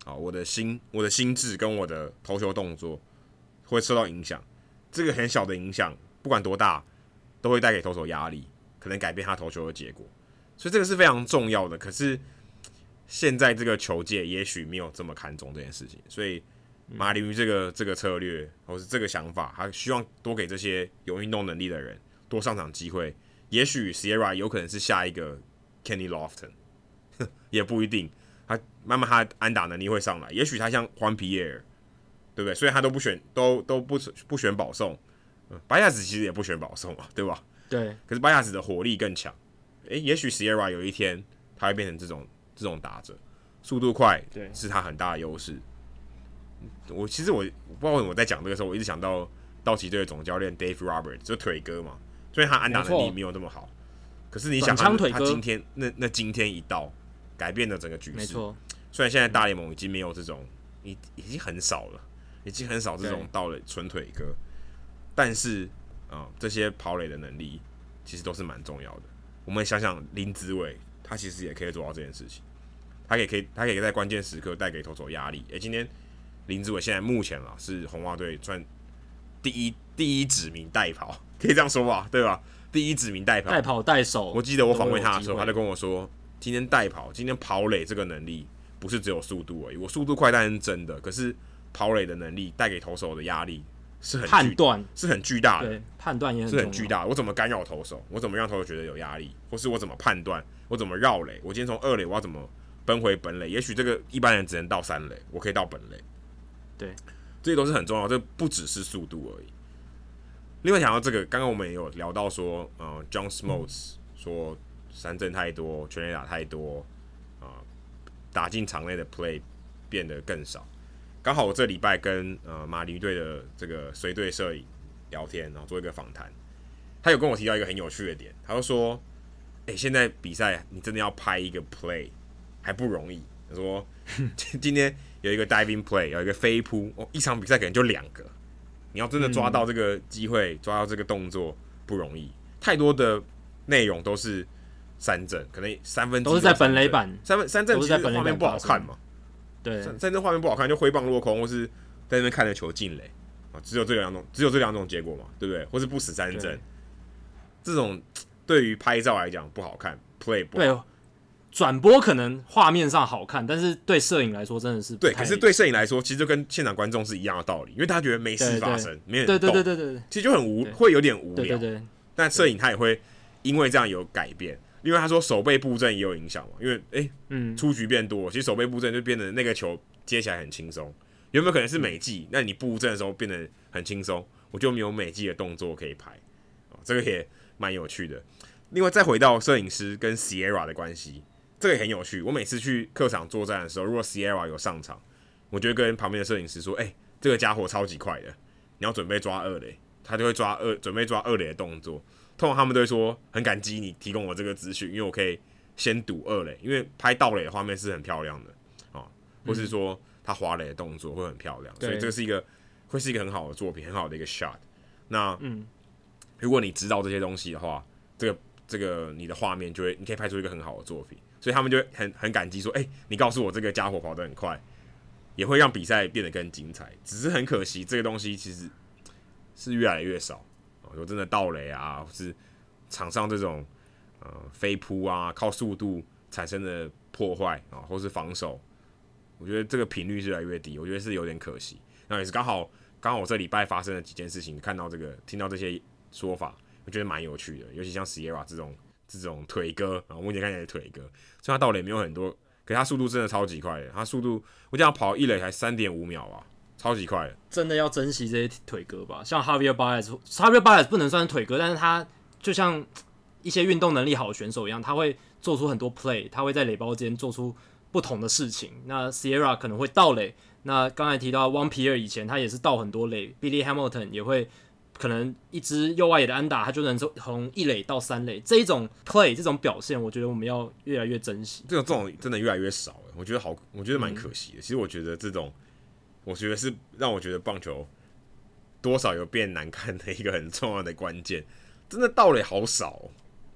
啊，我的心、我的心智跟我的投球动作会受到影响。这个很小的影响，不管多大，都会带给投手压力，可能改变他投球的结果。”所以这个是非常重要的，可是现在这个球界也许没有这么看重这件事情，所以马林鱼这个这个策略或是这个想法，他希望多给这些有运动能力的人多上场机会。也许 Sierra 有可能是下一个 Kenny Lofton，也不一定。他慢慢他安打能力会上来，也许他像 Juan Pierre，对不对？所以他都不选，都都不不选保送。嗯，巴亚子其实也不选保送啊，对吧？对。可是白亚子的火力更强。诶，也许 Sierra 有一天他会变成这种这种打者，速度快，对，是他很大的优势。我其实我不知道为什么我在讲这个时候，我一直想到道奇队的总教练 Dave Roberts，就腿哥嘛，虽然他安打能力没有那么好，可是你想他他今天那那今天一到，改变了整个局势。没错，虽然现在大联盟已经没有这种，已已经很少了，已经很少这种到了纯腿哥，但是啊、呃，这些跑垒的能力其实都是蛮重要的。我们想想林子伟，他其实也可以做到这件事情，他也可以，他可以在关键时刻带给投手压力。诶、欸，今天林子伟现在目前啊是红袜队算第一第一指名代跑，可以这样说吧，对吧？第一指名代跑，代跑代守。我记得我访问他的时候，他就跟我说，今天代跑，今天跑垒这个能力不是只有速度而已，我速度快当然是真的，可是跑垒的能力带给投手的压力。是很判断是很巨大的，对，判断也很是很巨大的。我怎么干扰投手？我怎么让投手觉得有压力？或是我怎么判断？我怎么绕垒？我今天从二垒，我要怎么奔回本垒？也许这个一般人只能到三垒，我可以到本垒。对，这些都是很重要。这不只是速度而已。另外，讲到这个，刚刚我们也有聊到说，呃，John Smoltz 说三振太多，全垒打太多，啊、打进场内的 play 变得更少。刚好我这礼拜跟呃马林队的这个随队摄影聊天，然后做一个访谈，他有跟我提到一个很有趣的点，他就说：“哎、现在比赛你真的要拍一个 play 还不容易。”他说：“今天有一个 diving play，有一个飞扑，哦，一场比赛可能就两个，你要真的抓到这个机会，抓到这个动作不容易。太多的内容都是三振，可能三分之都是在本垒板，三分三振其实画面不好看嘛。”对，三振画面不好看，就挥棒落空，或是在那边看着球进垒啊，只有这两种，只有这两种结果嘛，对不对？或是不死三振，这种对于拍照来讲不好看，play 不好。对，转播可能画面上好看，但是对摄影来说真的是对。可是对摄影来说，其实就跟现场观众是一样的道理，因为他觉得没事发生，没人，对对对对对，其实就很无，会有点无聊。对对对，但摄影他也会因为这样有改变。因为他说手背布阵也有影响嘛，因为诶、欸，嗯，出局变多，其实手背布阵就变得那个球接起来很轻松。有没有可能是美技？那你布阵的时候变得很轻松，我就没有美技的动作可以拍，哦，这个也蛮有趣的。另外再回到摄影师跟 Sierra 的关系，这个也很有趣。我每次去客场作战的时候，如果 Sierra 有上场，我就会跟旁边的摄影师说：“诶、欸，这个家伙超级快的，你要准备抓二垒，他就会抓二，准备抓二垒的动作。”通常他们都会说很感激你提供我这个资讯，因为我可以先堵二垒，因为拍盗垒的画面是很漂亮的啊，或是说他滑垒的动作会很漂亮，所以这个是一个会是一个很好的作品，很好的一个 shot。那嗯，如果你知道这些东西的话，这个这个你的画面就会，你可以拍出一个很好的作品，所以他们就会很很感激说，哎、欸，你告诉我这个家伙跑得很快，也会让比赛变得更精彩。只是很可惜，这个东西其实是越来越少。有真的盗垒啊，或是场上这种呃飞扑啊，靠速度产生的破坏啊，或是防守，我觉得这个频率是越来越低，我觉得是有点可惜。那也是刚好刚好我这礼拜发生了几件事情，看到这个听到这些说法，我觉得蛮有趣的。尤其像 Sierra 这种这种腿哥啊，目前看起来腿哥，虽然他盗垒没有很多，可是他速度真的超级快的。他速度我这样跑一垒才三点五秒啊。超级快的，真的要珍惜这些腿哥吧。像 Javier Baez，Javier Baez 不能算是腿哥，但是他就像一些运动能力好的选手一样，他会做出很多 play，他会在垒包间做出不同的事情。那 Sierra 可能会盗垒，那刚才提到 Juan Pierre 以前他也是盗很多垒，Billy Hamilton 也会可能一支右外野的安打，他就能从一垒到三垒。这一种 play 这种表现，我觉得我们要越来越珍惜。这种这种真的越来越少，我觉得好，我觉得蛮可惜的。嗯、其实我觉得这种。我觉得是让我觉得棒球多少有变难看的一个很重要的关键，真的盗垒好少，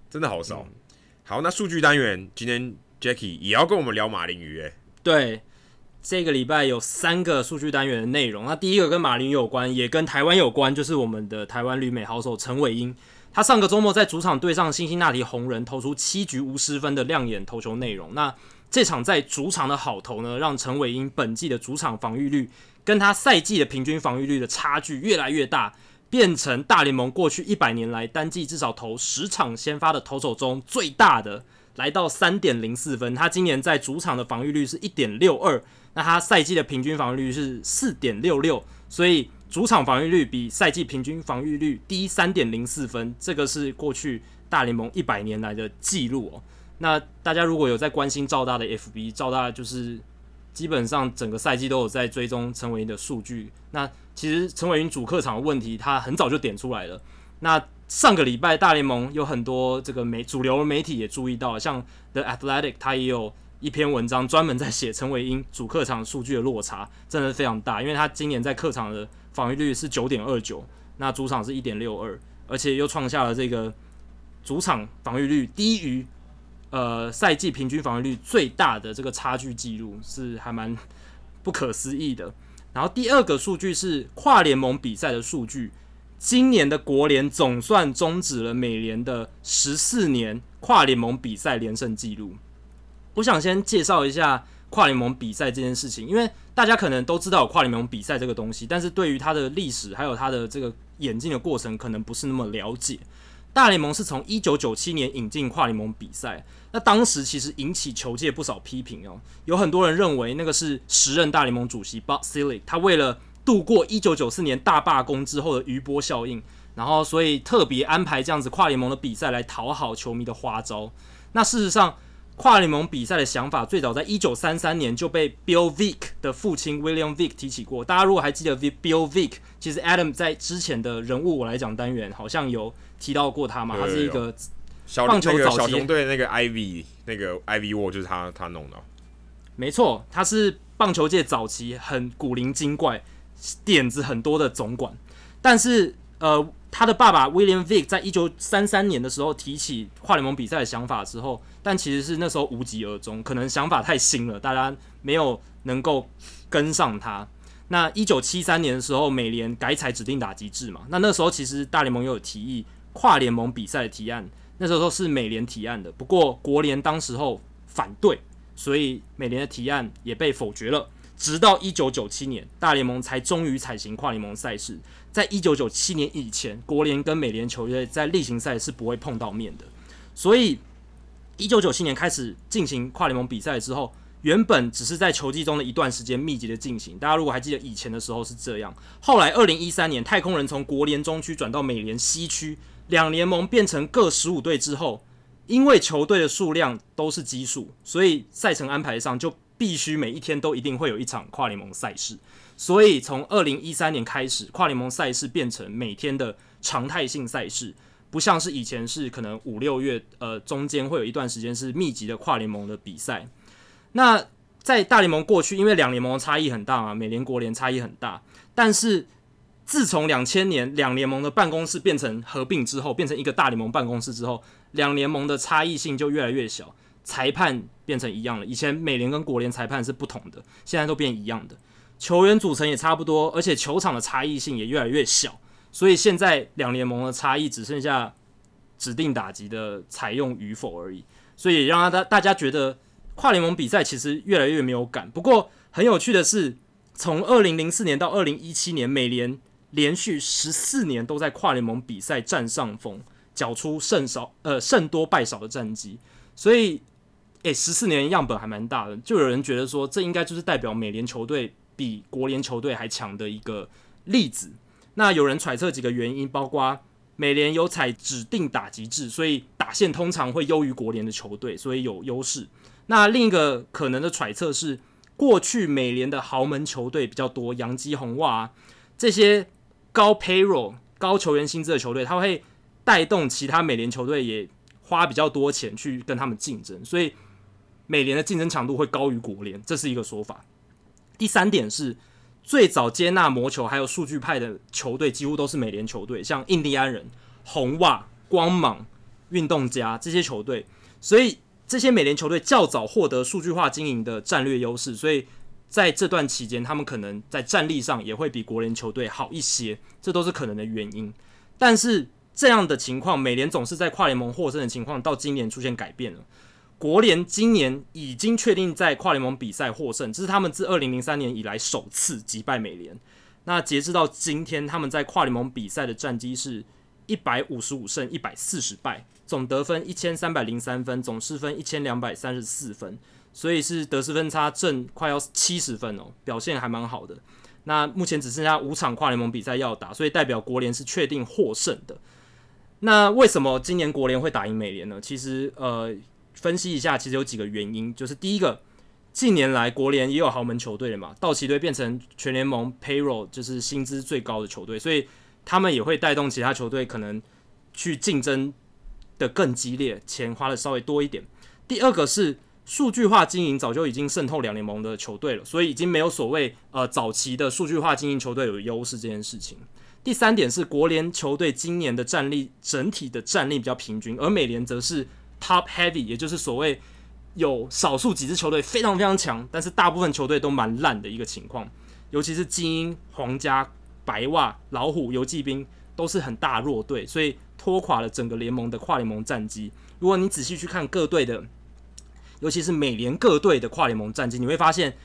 真的好少。嗯、好，那数据单元今天 Jackie 也要跟我们聊马林鱼，哎，对，这个礼拜有三个数据单元的内容。那第一个跟马林鱼有关，也跟台湾有关，就是我们的台湾旅美好手陈伟英，他上个周末在主场对上辛辛那提红人，投出七局无失分的亮眼投球内容。那这场在主场的好投呢，让陈伟英本季的主场防御率跟他赛季的平均防御率的差距越来越大，变成大联盟过去一百年来单季至少投十场先发的投手中最大的，来到三点零四分。他今年在主场的防御率是一点六二，那他赛季的平均防御率是四点六六，所以主场防御率比赛季平均防御率低三点零四分，这个是过去大联盟一百年来的记录哦。那大家如果有在关心赵大的 FB，赵大就是基本上整个赛季都有在追踪陈伟英的数据。那其实陈伟英主客场的问题，他很早就点出来了。那上个礼拜大联盟有很多这个媒主流媒体也注意到，像 The Athletic，他也有一篇文章专门在写陈伟英主客场数据的落差真的非常大，因为他今年在客场的防御率是九点二九，那主场是一点六二，而且又创下了这个主场防御率低于。呃，赛季平均防御率最大的这个差距记录是还蛮不可思议的。然后第二个数据是跨联盟比赛的数据，今年的国联总算终止了美联的十四年跨联盟比赛连胜记录。我想先介绍一下跨联盟比赛这件事情，因为大家可能都知道跨联盟比赛这个东西，但是对于它的历史还有它的这个演进的过程，可能不是那么了解。大联盟是从一九九七年引进跨联盟比赛，那当时其实引起球界不少批评哦。有很多人认为那个是时任大联盟主席 Bud Selig，他为了度过一九九四年大罢工之后的余波效应，然后所以特别安排这样子跨联盟的比赛来讨好球迷的花招。那事实上，跨联盟比赛的想法最早在一九三三年就被 Bill Veeck 的父亲 William Veeck 提起过。大家如果还记得 Bill Veeck，其实 Adam 在之前的人物我来讲单元好像有。提到过他嘛？他是一个棒球早期小熊队那个 Ivy 那个 Ivy Wall 就是他他弄的。没错，他是棒球界早期很古灵精怪、点子很多的总管。但是呃，他的爸爸 William Veeck 在一九三三年的时候提起跨联盟比赛的想法之后，但其实是那时候无疾而终，可能想法太新了，大家没有能够跟上他。那一九七三年的时候，美联改采指定打击制嘛，那那时候其实大联盟又有提议。跨联盟比赛的提案，那时候是美联提案的，不过国联当时候反对，所以美联的提案也被否决了。直到一九九七年，大联盟才终于采行跨联盟赛事。在一九九七年以前，国联跟美联球队在例行赛是不会碰到面的。所以，一九九七年开始进行跨联盟比赛之后，原本只是在球季中的一段时间密集的进行。大家如果还记得以前的时候是这样。后来，二零一三年太空人从国联中区转到美联西区。两联盟变成各十五队之后，因为球队的数量都是奇数，所以赛程安排上就必须每一天都一定会有一场跨联盟赛事。所以从二零一三年开始，跨联盟赛事变成每天的常态性赛事，不像是以前是可能五六月，呃，中间会有一段时间是密集的跨联盟的比赛。那在大联盟过去，因为两联盟差异很大嘛，美联国联差异很大，但是。自从两千年两联盟的办公室变成合并之后，变成一个大联盟办公室之后，两联盟的差异性就越来越小，裁判变成一样了。以前美联跟国联裁判是不同的，现在都变一样的，球员组成也差不多，而且球场的差异性也越来越小，所以现在两联盟的差异只剩下指定打击的采用与否而已，所以让大大家觉得跨联盟比赛其实越来越没有感。不过很有趣的是，从二零零四年到二零一七年，美联连续十四年都在跨联盟比赛占上风，缴出胜少呃胜多败少的战绩。所以，诶，十四年样本还蛮大的，就有人觉得说，这应该就是代表美联球队比国联球队还强的一个例子。那有人揣测几个原因，包括美联有采指定打击制，所以打线通常会优于国联的球队，所以有优势。那另一个可能的揣测是，过去美联的豪门球队比较多，洋基、红袜啊，这些高 payroll、高球员薪资的球队，它会带动其他美联球队也花比较多钱去跟他们竞争，所以美联的竞争强度会高于国联，这是一个说法。第三点是，最早接纳魔球还有数据派的球队，几乎都是美联球队，像印第安人、红袜、光芒、运动家这些球队，所以。这些美联球队较早获得数据化经营的战略优势，所以在这段期间，他们可能在战力上也会比国联球队好一些，这都是可能的原因。但是这样的情况，美联总是在跨联盟获胜的情况，到今年出现改变了。国联今年已经确定在跨联盟比赛获胜，这是他们自二零零三年以来首次击败美联。那截至到今天，他们在跨联盟比赛的战绩是一百五十五胜一百四十败。总得分一千三百零三分，总失分一千两百三十四分，所以是得失分差正快要七十分哦，表现还蛮好的。那目前只剩下五场跨联盟比赛要打，所以代表国联是确定获胜的。那为什么今年国联会打赢美联呢？其实呃，分析一下，其实有几个原因，就是第一个，近年来国联也有豪门球队了嘛，道奇队变成全联盟 payroll 就是薪资最高的球队，所以他们也会带动其他球队可能去竞争。的更激烈，钱花的稍微多一点。第二个是数据化经营早就已经渗透两联盟的球队了，所以已经没有所谓呃早期的数据化经营球队有优势这件事情。第三点是国联球队今年的战力整体的战力比较平均，而美联则是 top heavy，也就是所谓有少数几支球队非常非常强，但是大部分球队都蛮烂的一个情况，尤其是精英、皇家、白袜、老虎、游骑兵都是很大弱队，所以。拖垮了整个联盟的跨联盟战绩。如果你仔细去看各队的，尤其是美联各队的跨联盟战绩，你会发现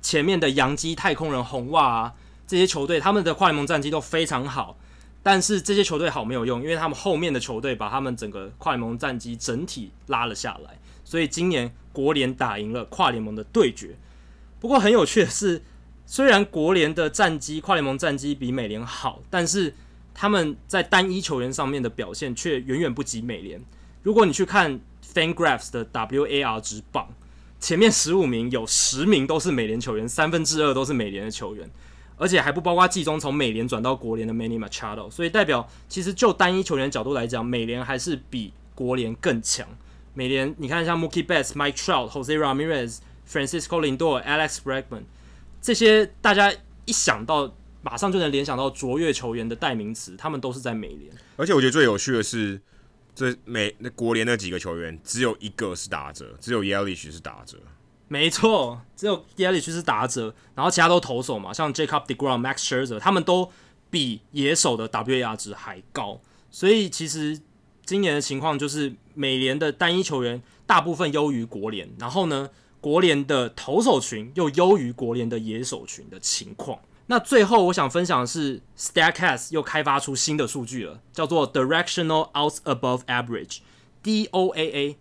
前面的洋基、太空人、红袜啊这些球队，他们的跨联盟战绩都非常好。但是这些球队好没有用，因为他们后面的球队把他们整个跨联盟战绩整体拉了下来。所以今年国联打赢了跨联盟的对决。不过很有趣的是，虽然国联的战绩跨联盟战绩比美联好，但是他们在单一球员上面的表现却远远不及美联。如果你去看 FanGraphs 的 WAR 值榜，前面十五名有十名都是美联球员，三分之二都是美联的球员，而且还不包括季中从美联转到国联的 Many Machado。所以代表其实就单一球员角度来讲，美联还是比国联更强。美联你看像 Mookie Betts、Mike Trout、Jose Ramirez、Francisco Lindor、Alex Bregman 这些，大家一想到。马上就能联想到卓越球员的代名词，他们都是在美联。而且我觉得最有趣的是，这美那国联那几个球员，只有一个是打折，只有 Yelich 是打折。没错，只有 Yelich 是打折，然后其他都投手嘛，像 Jacob deGrom、Max Scherzer，他们都比野手的 WAR 值还高。所以其实今年的情况就是，美联的单一球员大部分优于国联，然后呢，国联的投手群又优于国联的野手群的情况。那最后我想分享的是，Statcast 又开发出新的数据了，叫做 Directional Out Above Average（DOAA）。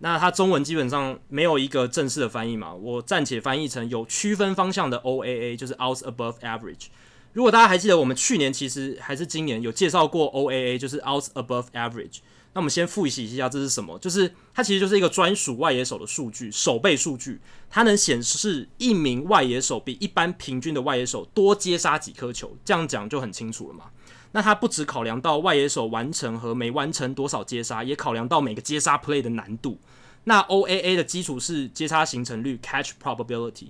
那它中文基本上没有一个正式的翻译嘛，我暂且翻译成有区分方向的 OAA，就是 Out Above Average。如果大家还记得，我们去年其实还是今年有介绍过 OAA，就是 Out Above Average。那我们先复习一下这是什么？就是它其实就是一个专属外野手的数据，守备数据，它能显示一名外野手比一般平均的外野手多接杀几颗球，这样讲就很清楚了嘛。那它不只考量到外野手完成和没完成多少接杀，也考量到每个接杀 play 的难度。那 OAA 的基础是接杀形成率 （catch probability）。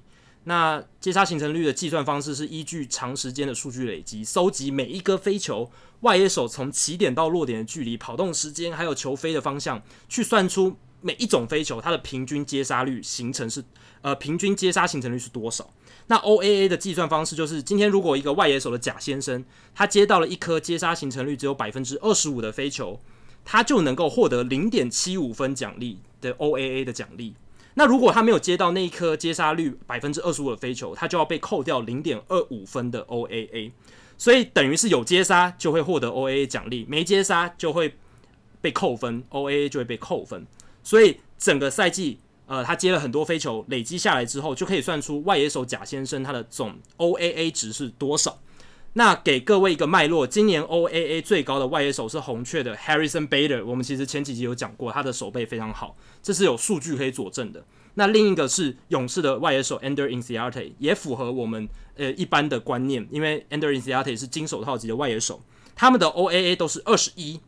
那接杀形成率的计算方式是依据长时间的数据累积，收集每一个飞球外野手从起点到落点的距离、跑动时间，还有球飞的方向，去算出每一种飞球它的平均接杀率形成是呃平均接杀形成率是多少。那 OAA 的计算方式就是，今天如果一个外野手的贾先生他接到了一颗接杀形成率只有百分之二十五的飞球，他就能够获得零点七五分奖励的 OAA 的奖励。那如果他没有接到那一颗接杀率百分之二十五的飞球，他就要被扣掉零点二五分的 OAA，所以等于是有接杀就会获得 OAA 奖励，没接杀就会被扣分，OAA 就会被扣分。所以整个赛季，呃，他接了很多飞球，累积下来之后，就可以算出外野手贾先生他的总 OAA 值是多少。那给各位一个脉络，今年 OAA 最高的外野手是红雀的 Harrison Bader，我们其实前几集有讲过，他的守备非常好，这是有数据可以佐证的。那另一个是勇士的外野手 Ender Inciarte，也符合我们呃一般的观念，因为 Ender Inciarte 是金手套级的外野手，他们的 OAA 都是二十一。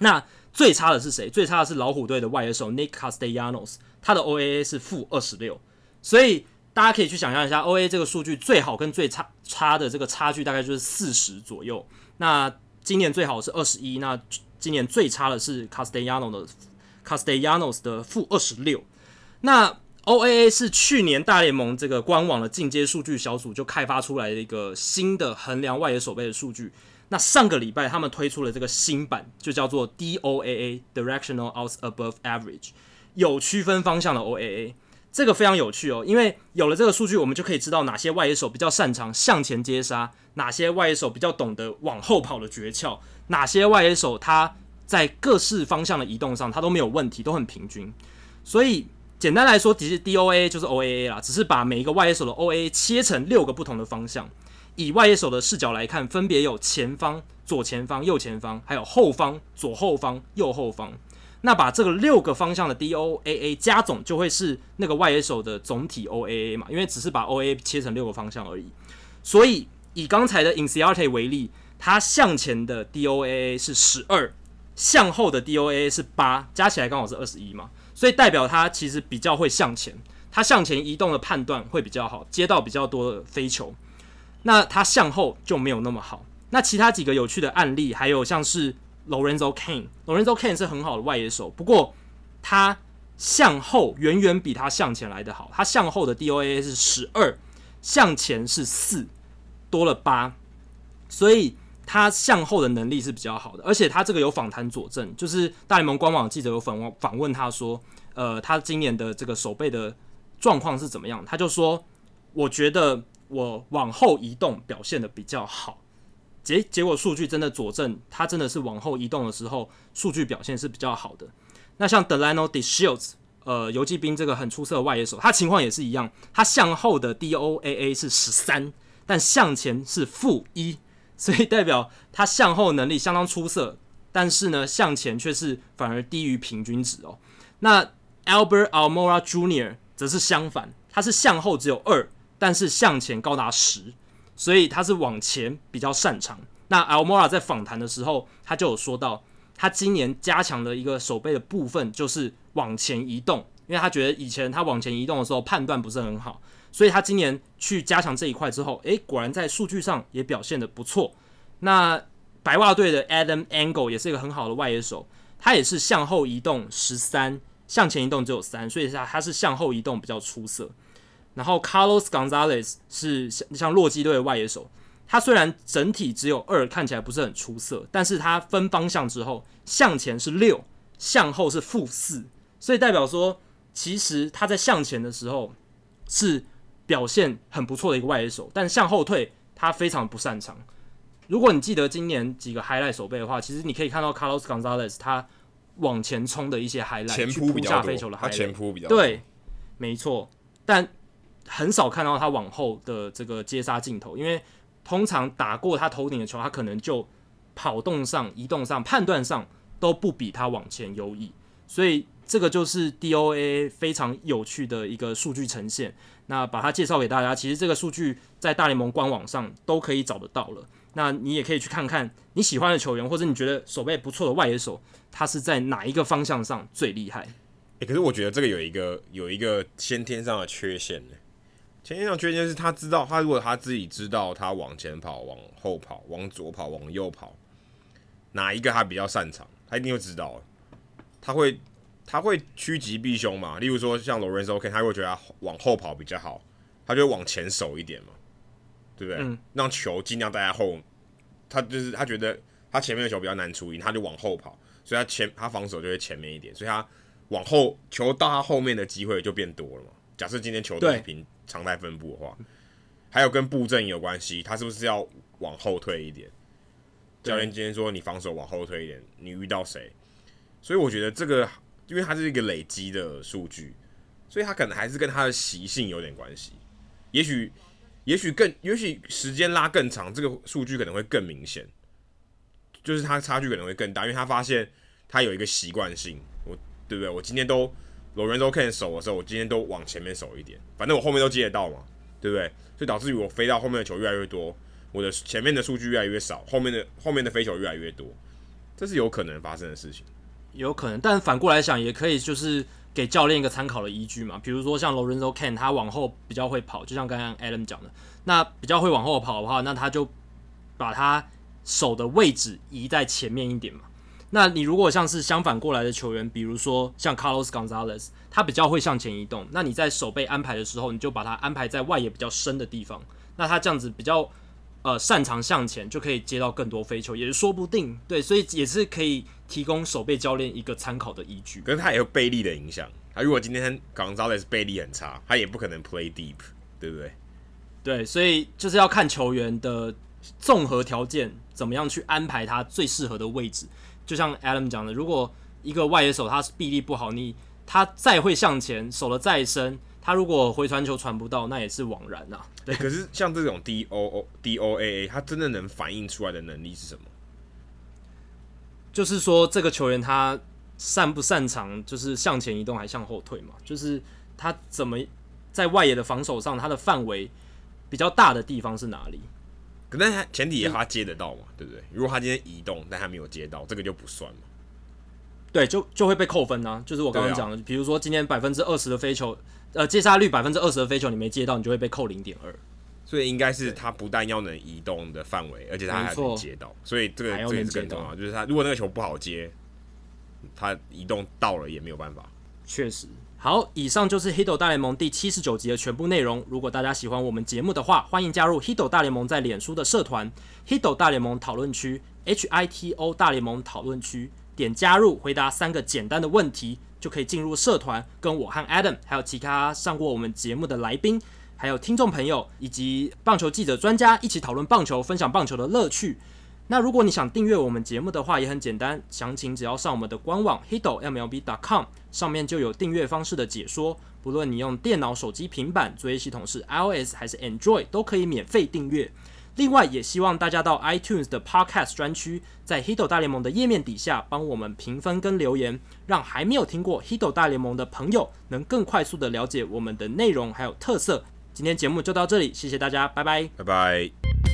那最差的是谁？最差的是老虎队的外野手 Nick Castellanos，他的 OAA 是负二十六，所以。大家可以去想象一下，OA 这个数据最好跟最差差的这个差距大概就是四十左右。那今年最好是二十一，那今年最差的是 Castellano 的 Castellanos 的负二十六。那 OAA 是去年大联盟这个官网的进阶数据小组就开发出来的一个新的衡量外野守备的数据。那上个礼拜他们推出了这个新版，就叫做 DOAA Directional Outs Above Average，有区分方向的 OAA。这个非常有趣哦，因为有了这个数据，我们就可以知道哪些外野手比较擅长向前接杀，哪些外野手比较懂得往后跑的诀窍，哪些外野手他在各式方向的移动上他都没有问题，都很平均。所以简单来说，其实 DOA 就是 OAA 啦，只是把每一个外野手的 OAA 切成六个不同的方向。以外野手的视角来看，分别有前方、左前方、右前方，还有后方、左后方、右后方。那把这个六个方向的 DOAA 加总，就会是那个外野手的总体 OAA 嘛？因为只是把 OAA 切成六个方向而已。所以以刚才的 Inciarte 为例，它向前的 DOAA 是十二，向后的 DOAA 是八，加起来刚好是二十一嘛。所以代表它其实比较会向前，它向前移动的判断会比较好，接到比较多的飞球。那它向后就没有那么好。那其他几个有趣的案例，还有像是。Lorenzo Cain，Lorenzo Cain 是很好的外野手，不过他向后远远比他向前来的好。他向后的 DOA 是十二，向前是四，多了八，所以他向后的能力是比较好的。而且他这个有访谈佐证，就是大联盟官网记者有访问访问他说，呃，他今年的这个手背的状况是怎么样？他就说，我觉得我往后移动表现的比较好。结结果数据真的佐证，他真的是往后移动的时候，数据表现是比较好的。那像 Delano DeShields，呃，游骑兵这个很出色的外野手，他情况也是一样，他向后的 DOAA 是十三，但向前是负一，所以代表他向后能力相当出色，但是呢，向前却是反而低于平均值哦。那 Albert Almora Jr. 则是相反，他是向后只有二，但是向前高达十。所以他是往前比较擅长。那 Almora 在访谈的时候，他就有说到，他今年加强的一个手背的部分就是往前移动，因为他觉得以前他往前移动的时候判断不是很好，所以他今年去加强这一块之后，诶，果然在数据上也表现得不错。那白袜队的 Adam Engel 也是一个很好的外野手，他也是向后移动十三，向前移动只有三，所以他他是向后移动比较出色。然后 Carlos Gonzalez 是像像洛基队的外野手，他虽然整体只有二，看起来不是很出色，但是他分方向之后，向前是六，向后是负四，所以代表说，其实他在向前的时候是表现很不错的一个外野手，但向后退他非常不擅长。如果你记得今年几个 highlight 手备的话，其实你可以看到 Carlos Gonzalez 他往前冲的一些 highlight，前扑比较多，他前扑比较多，对，没错，但。很少看到他往后的这个接杀镜头，因为通常打过他头顶的球，他可能就跑动上、移动上、判断上都不比他往前优异，所以这个就是 DOA 非常有趣的一个数据呈现。那把它介绍给大家，其实这个数据在大联盟官网上都可以找得到了。那你也可以去看看你喜欢的球员，或者你觉得守备不错的外野手，他是在哪一个方向上最厉害？欸，可是我觉得这个有一个有一个先天上的缺陷呢前一场缺点是他知道，他如果他自己知道他往前跑、往后跑、往左跑、往右跑，哪一个他比较擅长，他一定会知道。他会他会趋吉避凶嘛？例如说像 Lorenzo Cain，他会觉得他往后跑比较好，他就会往前守一点嘛，对不对？嗯、让球尽量待在后，他就是他觉得他前面的球比较难出赢，他就往后跑，所以他前他防守就会前面一点，所以他往后球到他后面的机会就变多了嘛。假设今天球队平常态分布的话，还有跟布阵有关系，他是不是要往后退一点？教练今天说你防守往后退一点，你遇到谁？所以我觉得这个，因为它是一个累积的数据，所以他可能还是跟他的习性有点关系。也许，也许更，也许时间拉更长，这个数据可能会更明显，就是他差距可能会更大，因为他发现他有一个习惯性，我对不对？我今天都。Lorenzo can 守的时候，我今天都往前面守一点，反正我后面都接得到嘛，对不对？所以导致于我飞到后面的球越来越多，我的前面的数据越来越少，后面的后面的飞球越来越多，这是有可能发生的事情。有可能，但反过来想，也可以就是给教练一个参考的依据嘛。比如说像 Lorenzo can，他往后比较会跑，就像刚刚 Adam 讲的，那比较会往后跑的话，那他就把他守的位置移在前面一点嘛。那你如果像是相反过来的球员，比如说像 Carlos Gonzalez，他比较会向前移动，那你在手背安排的时候，你就把他安排在外野比较深的地方，那他这样子比较呃擅长向前，就可以接到更多飞球，也是说不定。对，所以也是可以提供手背教练一个参考的依据。可是他也有背力的影响，他如果今天 Gonzalez 背力很差，他也不可能 play deep，对不对？对，所以就是要看球员的综合条件，怎么样去安排他最适合的位置。就像 Adam 讲的，如果一个外野手他臂力不好，你他再会向前守的再深，他如果回传球传不到，那也是枉然呐、啊。对，可是像这种 D O O D O A A，他真的能反映出来的能力是什么？就是说这个球员他擅不擅长，就是向前移动还向后退嘛？就是他怎么在外野的防守上，他的范围比较大的地方是哪里？可能他前提也他接得到嘛，对不对？如果他今天移动，但他没有接到，这个就不算嘛。对，就就会被扣分啊。就是我刚刚讲的，比如说今天百分之二十的飞球，呃，接杀率百分之二十的飞球你没接到，你就会被扣零点二。所以应该是他不但要能移动的范围，而且他还能接到。所以这个这个是更重要，就是他如果那个球不好接，他移动到了也没有办法。确实。好，以上就是《Hito 大联盟》第七十九集的全部内容。如果大家喜欢我们节目的话，欢迎加入《Hito 大联盟》在脸书的社团 “Hito 大联盟讨论区 ”（H I T O 大联盟讨论区），点加入，回答三个简单的问题，就可以进入社团，跟我和 Adam，还有其他上过我们节目的来宾，还有听众朋友以及棒球记者、专家一起讨论棒球，分享棒球的乐趣。那如果你想订阅我们节目的话，也很简单，详情只要上我们的官网 hitomlb.com，上面就有订阅方式的解说。不论你用电脑、手机、平板，作业系统是 iOS 还是 Android，都可以免费订阅。另外，也希望大家到 iTunes 的 Podcast 专区，在 Hito 大联盟的页面底下帮我们评分跟留言，让还没有听过 Hito 大联盟的朋友能更快速的了解我们的内容还有特色。今天节目就到这里，谢谢大家，拜拜，拜拜。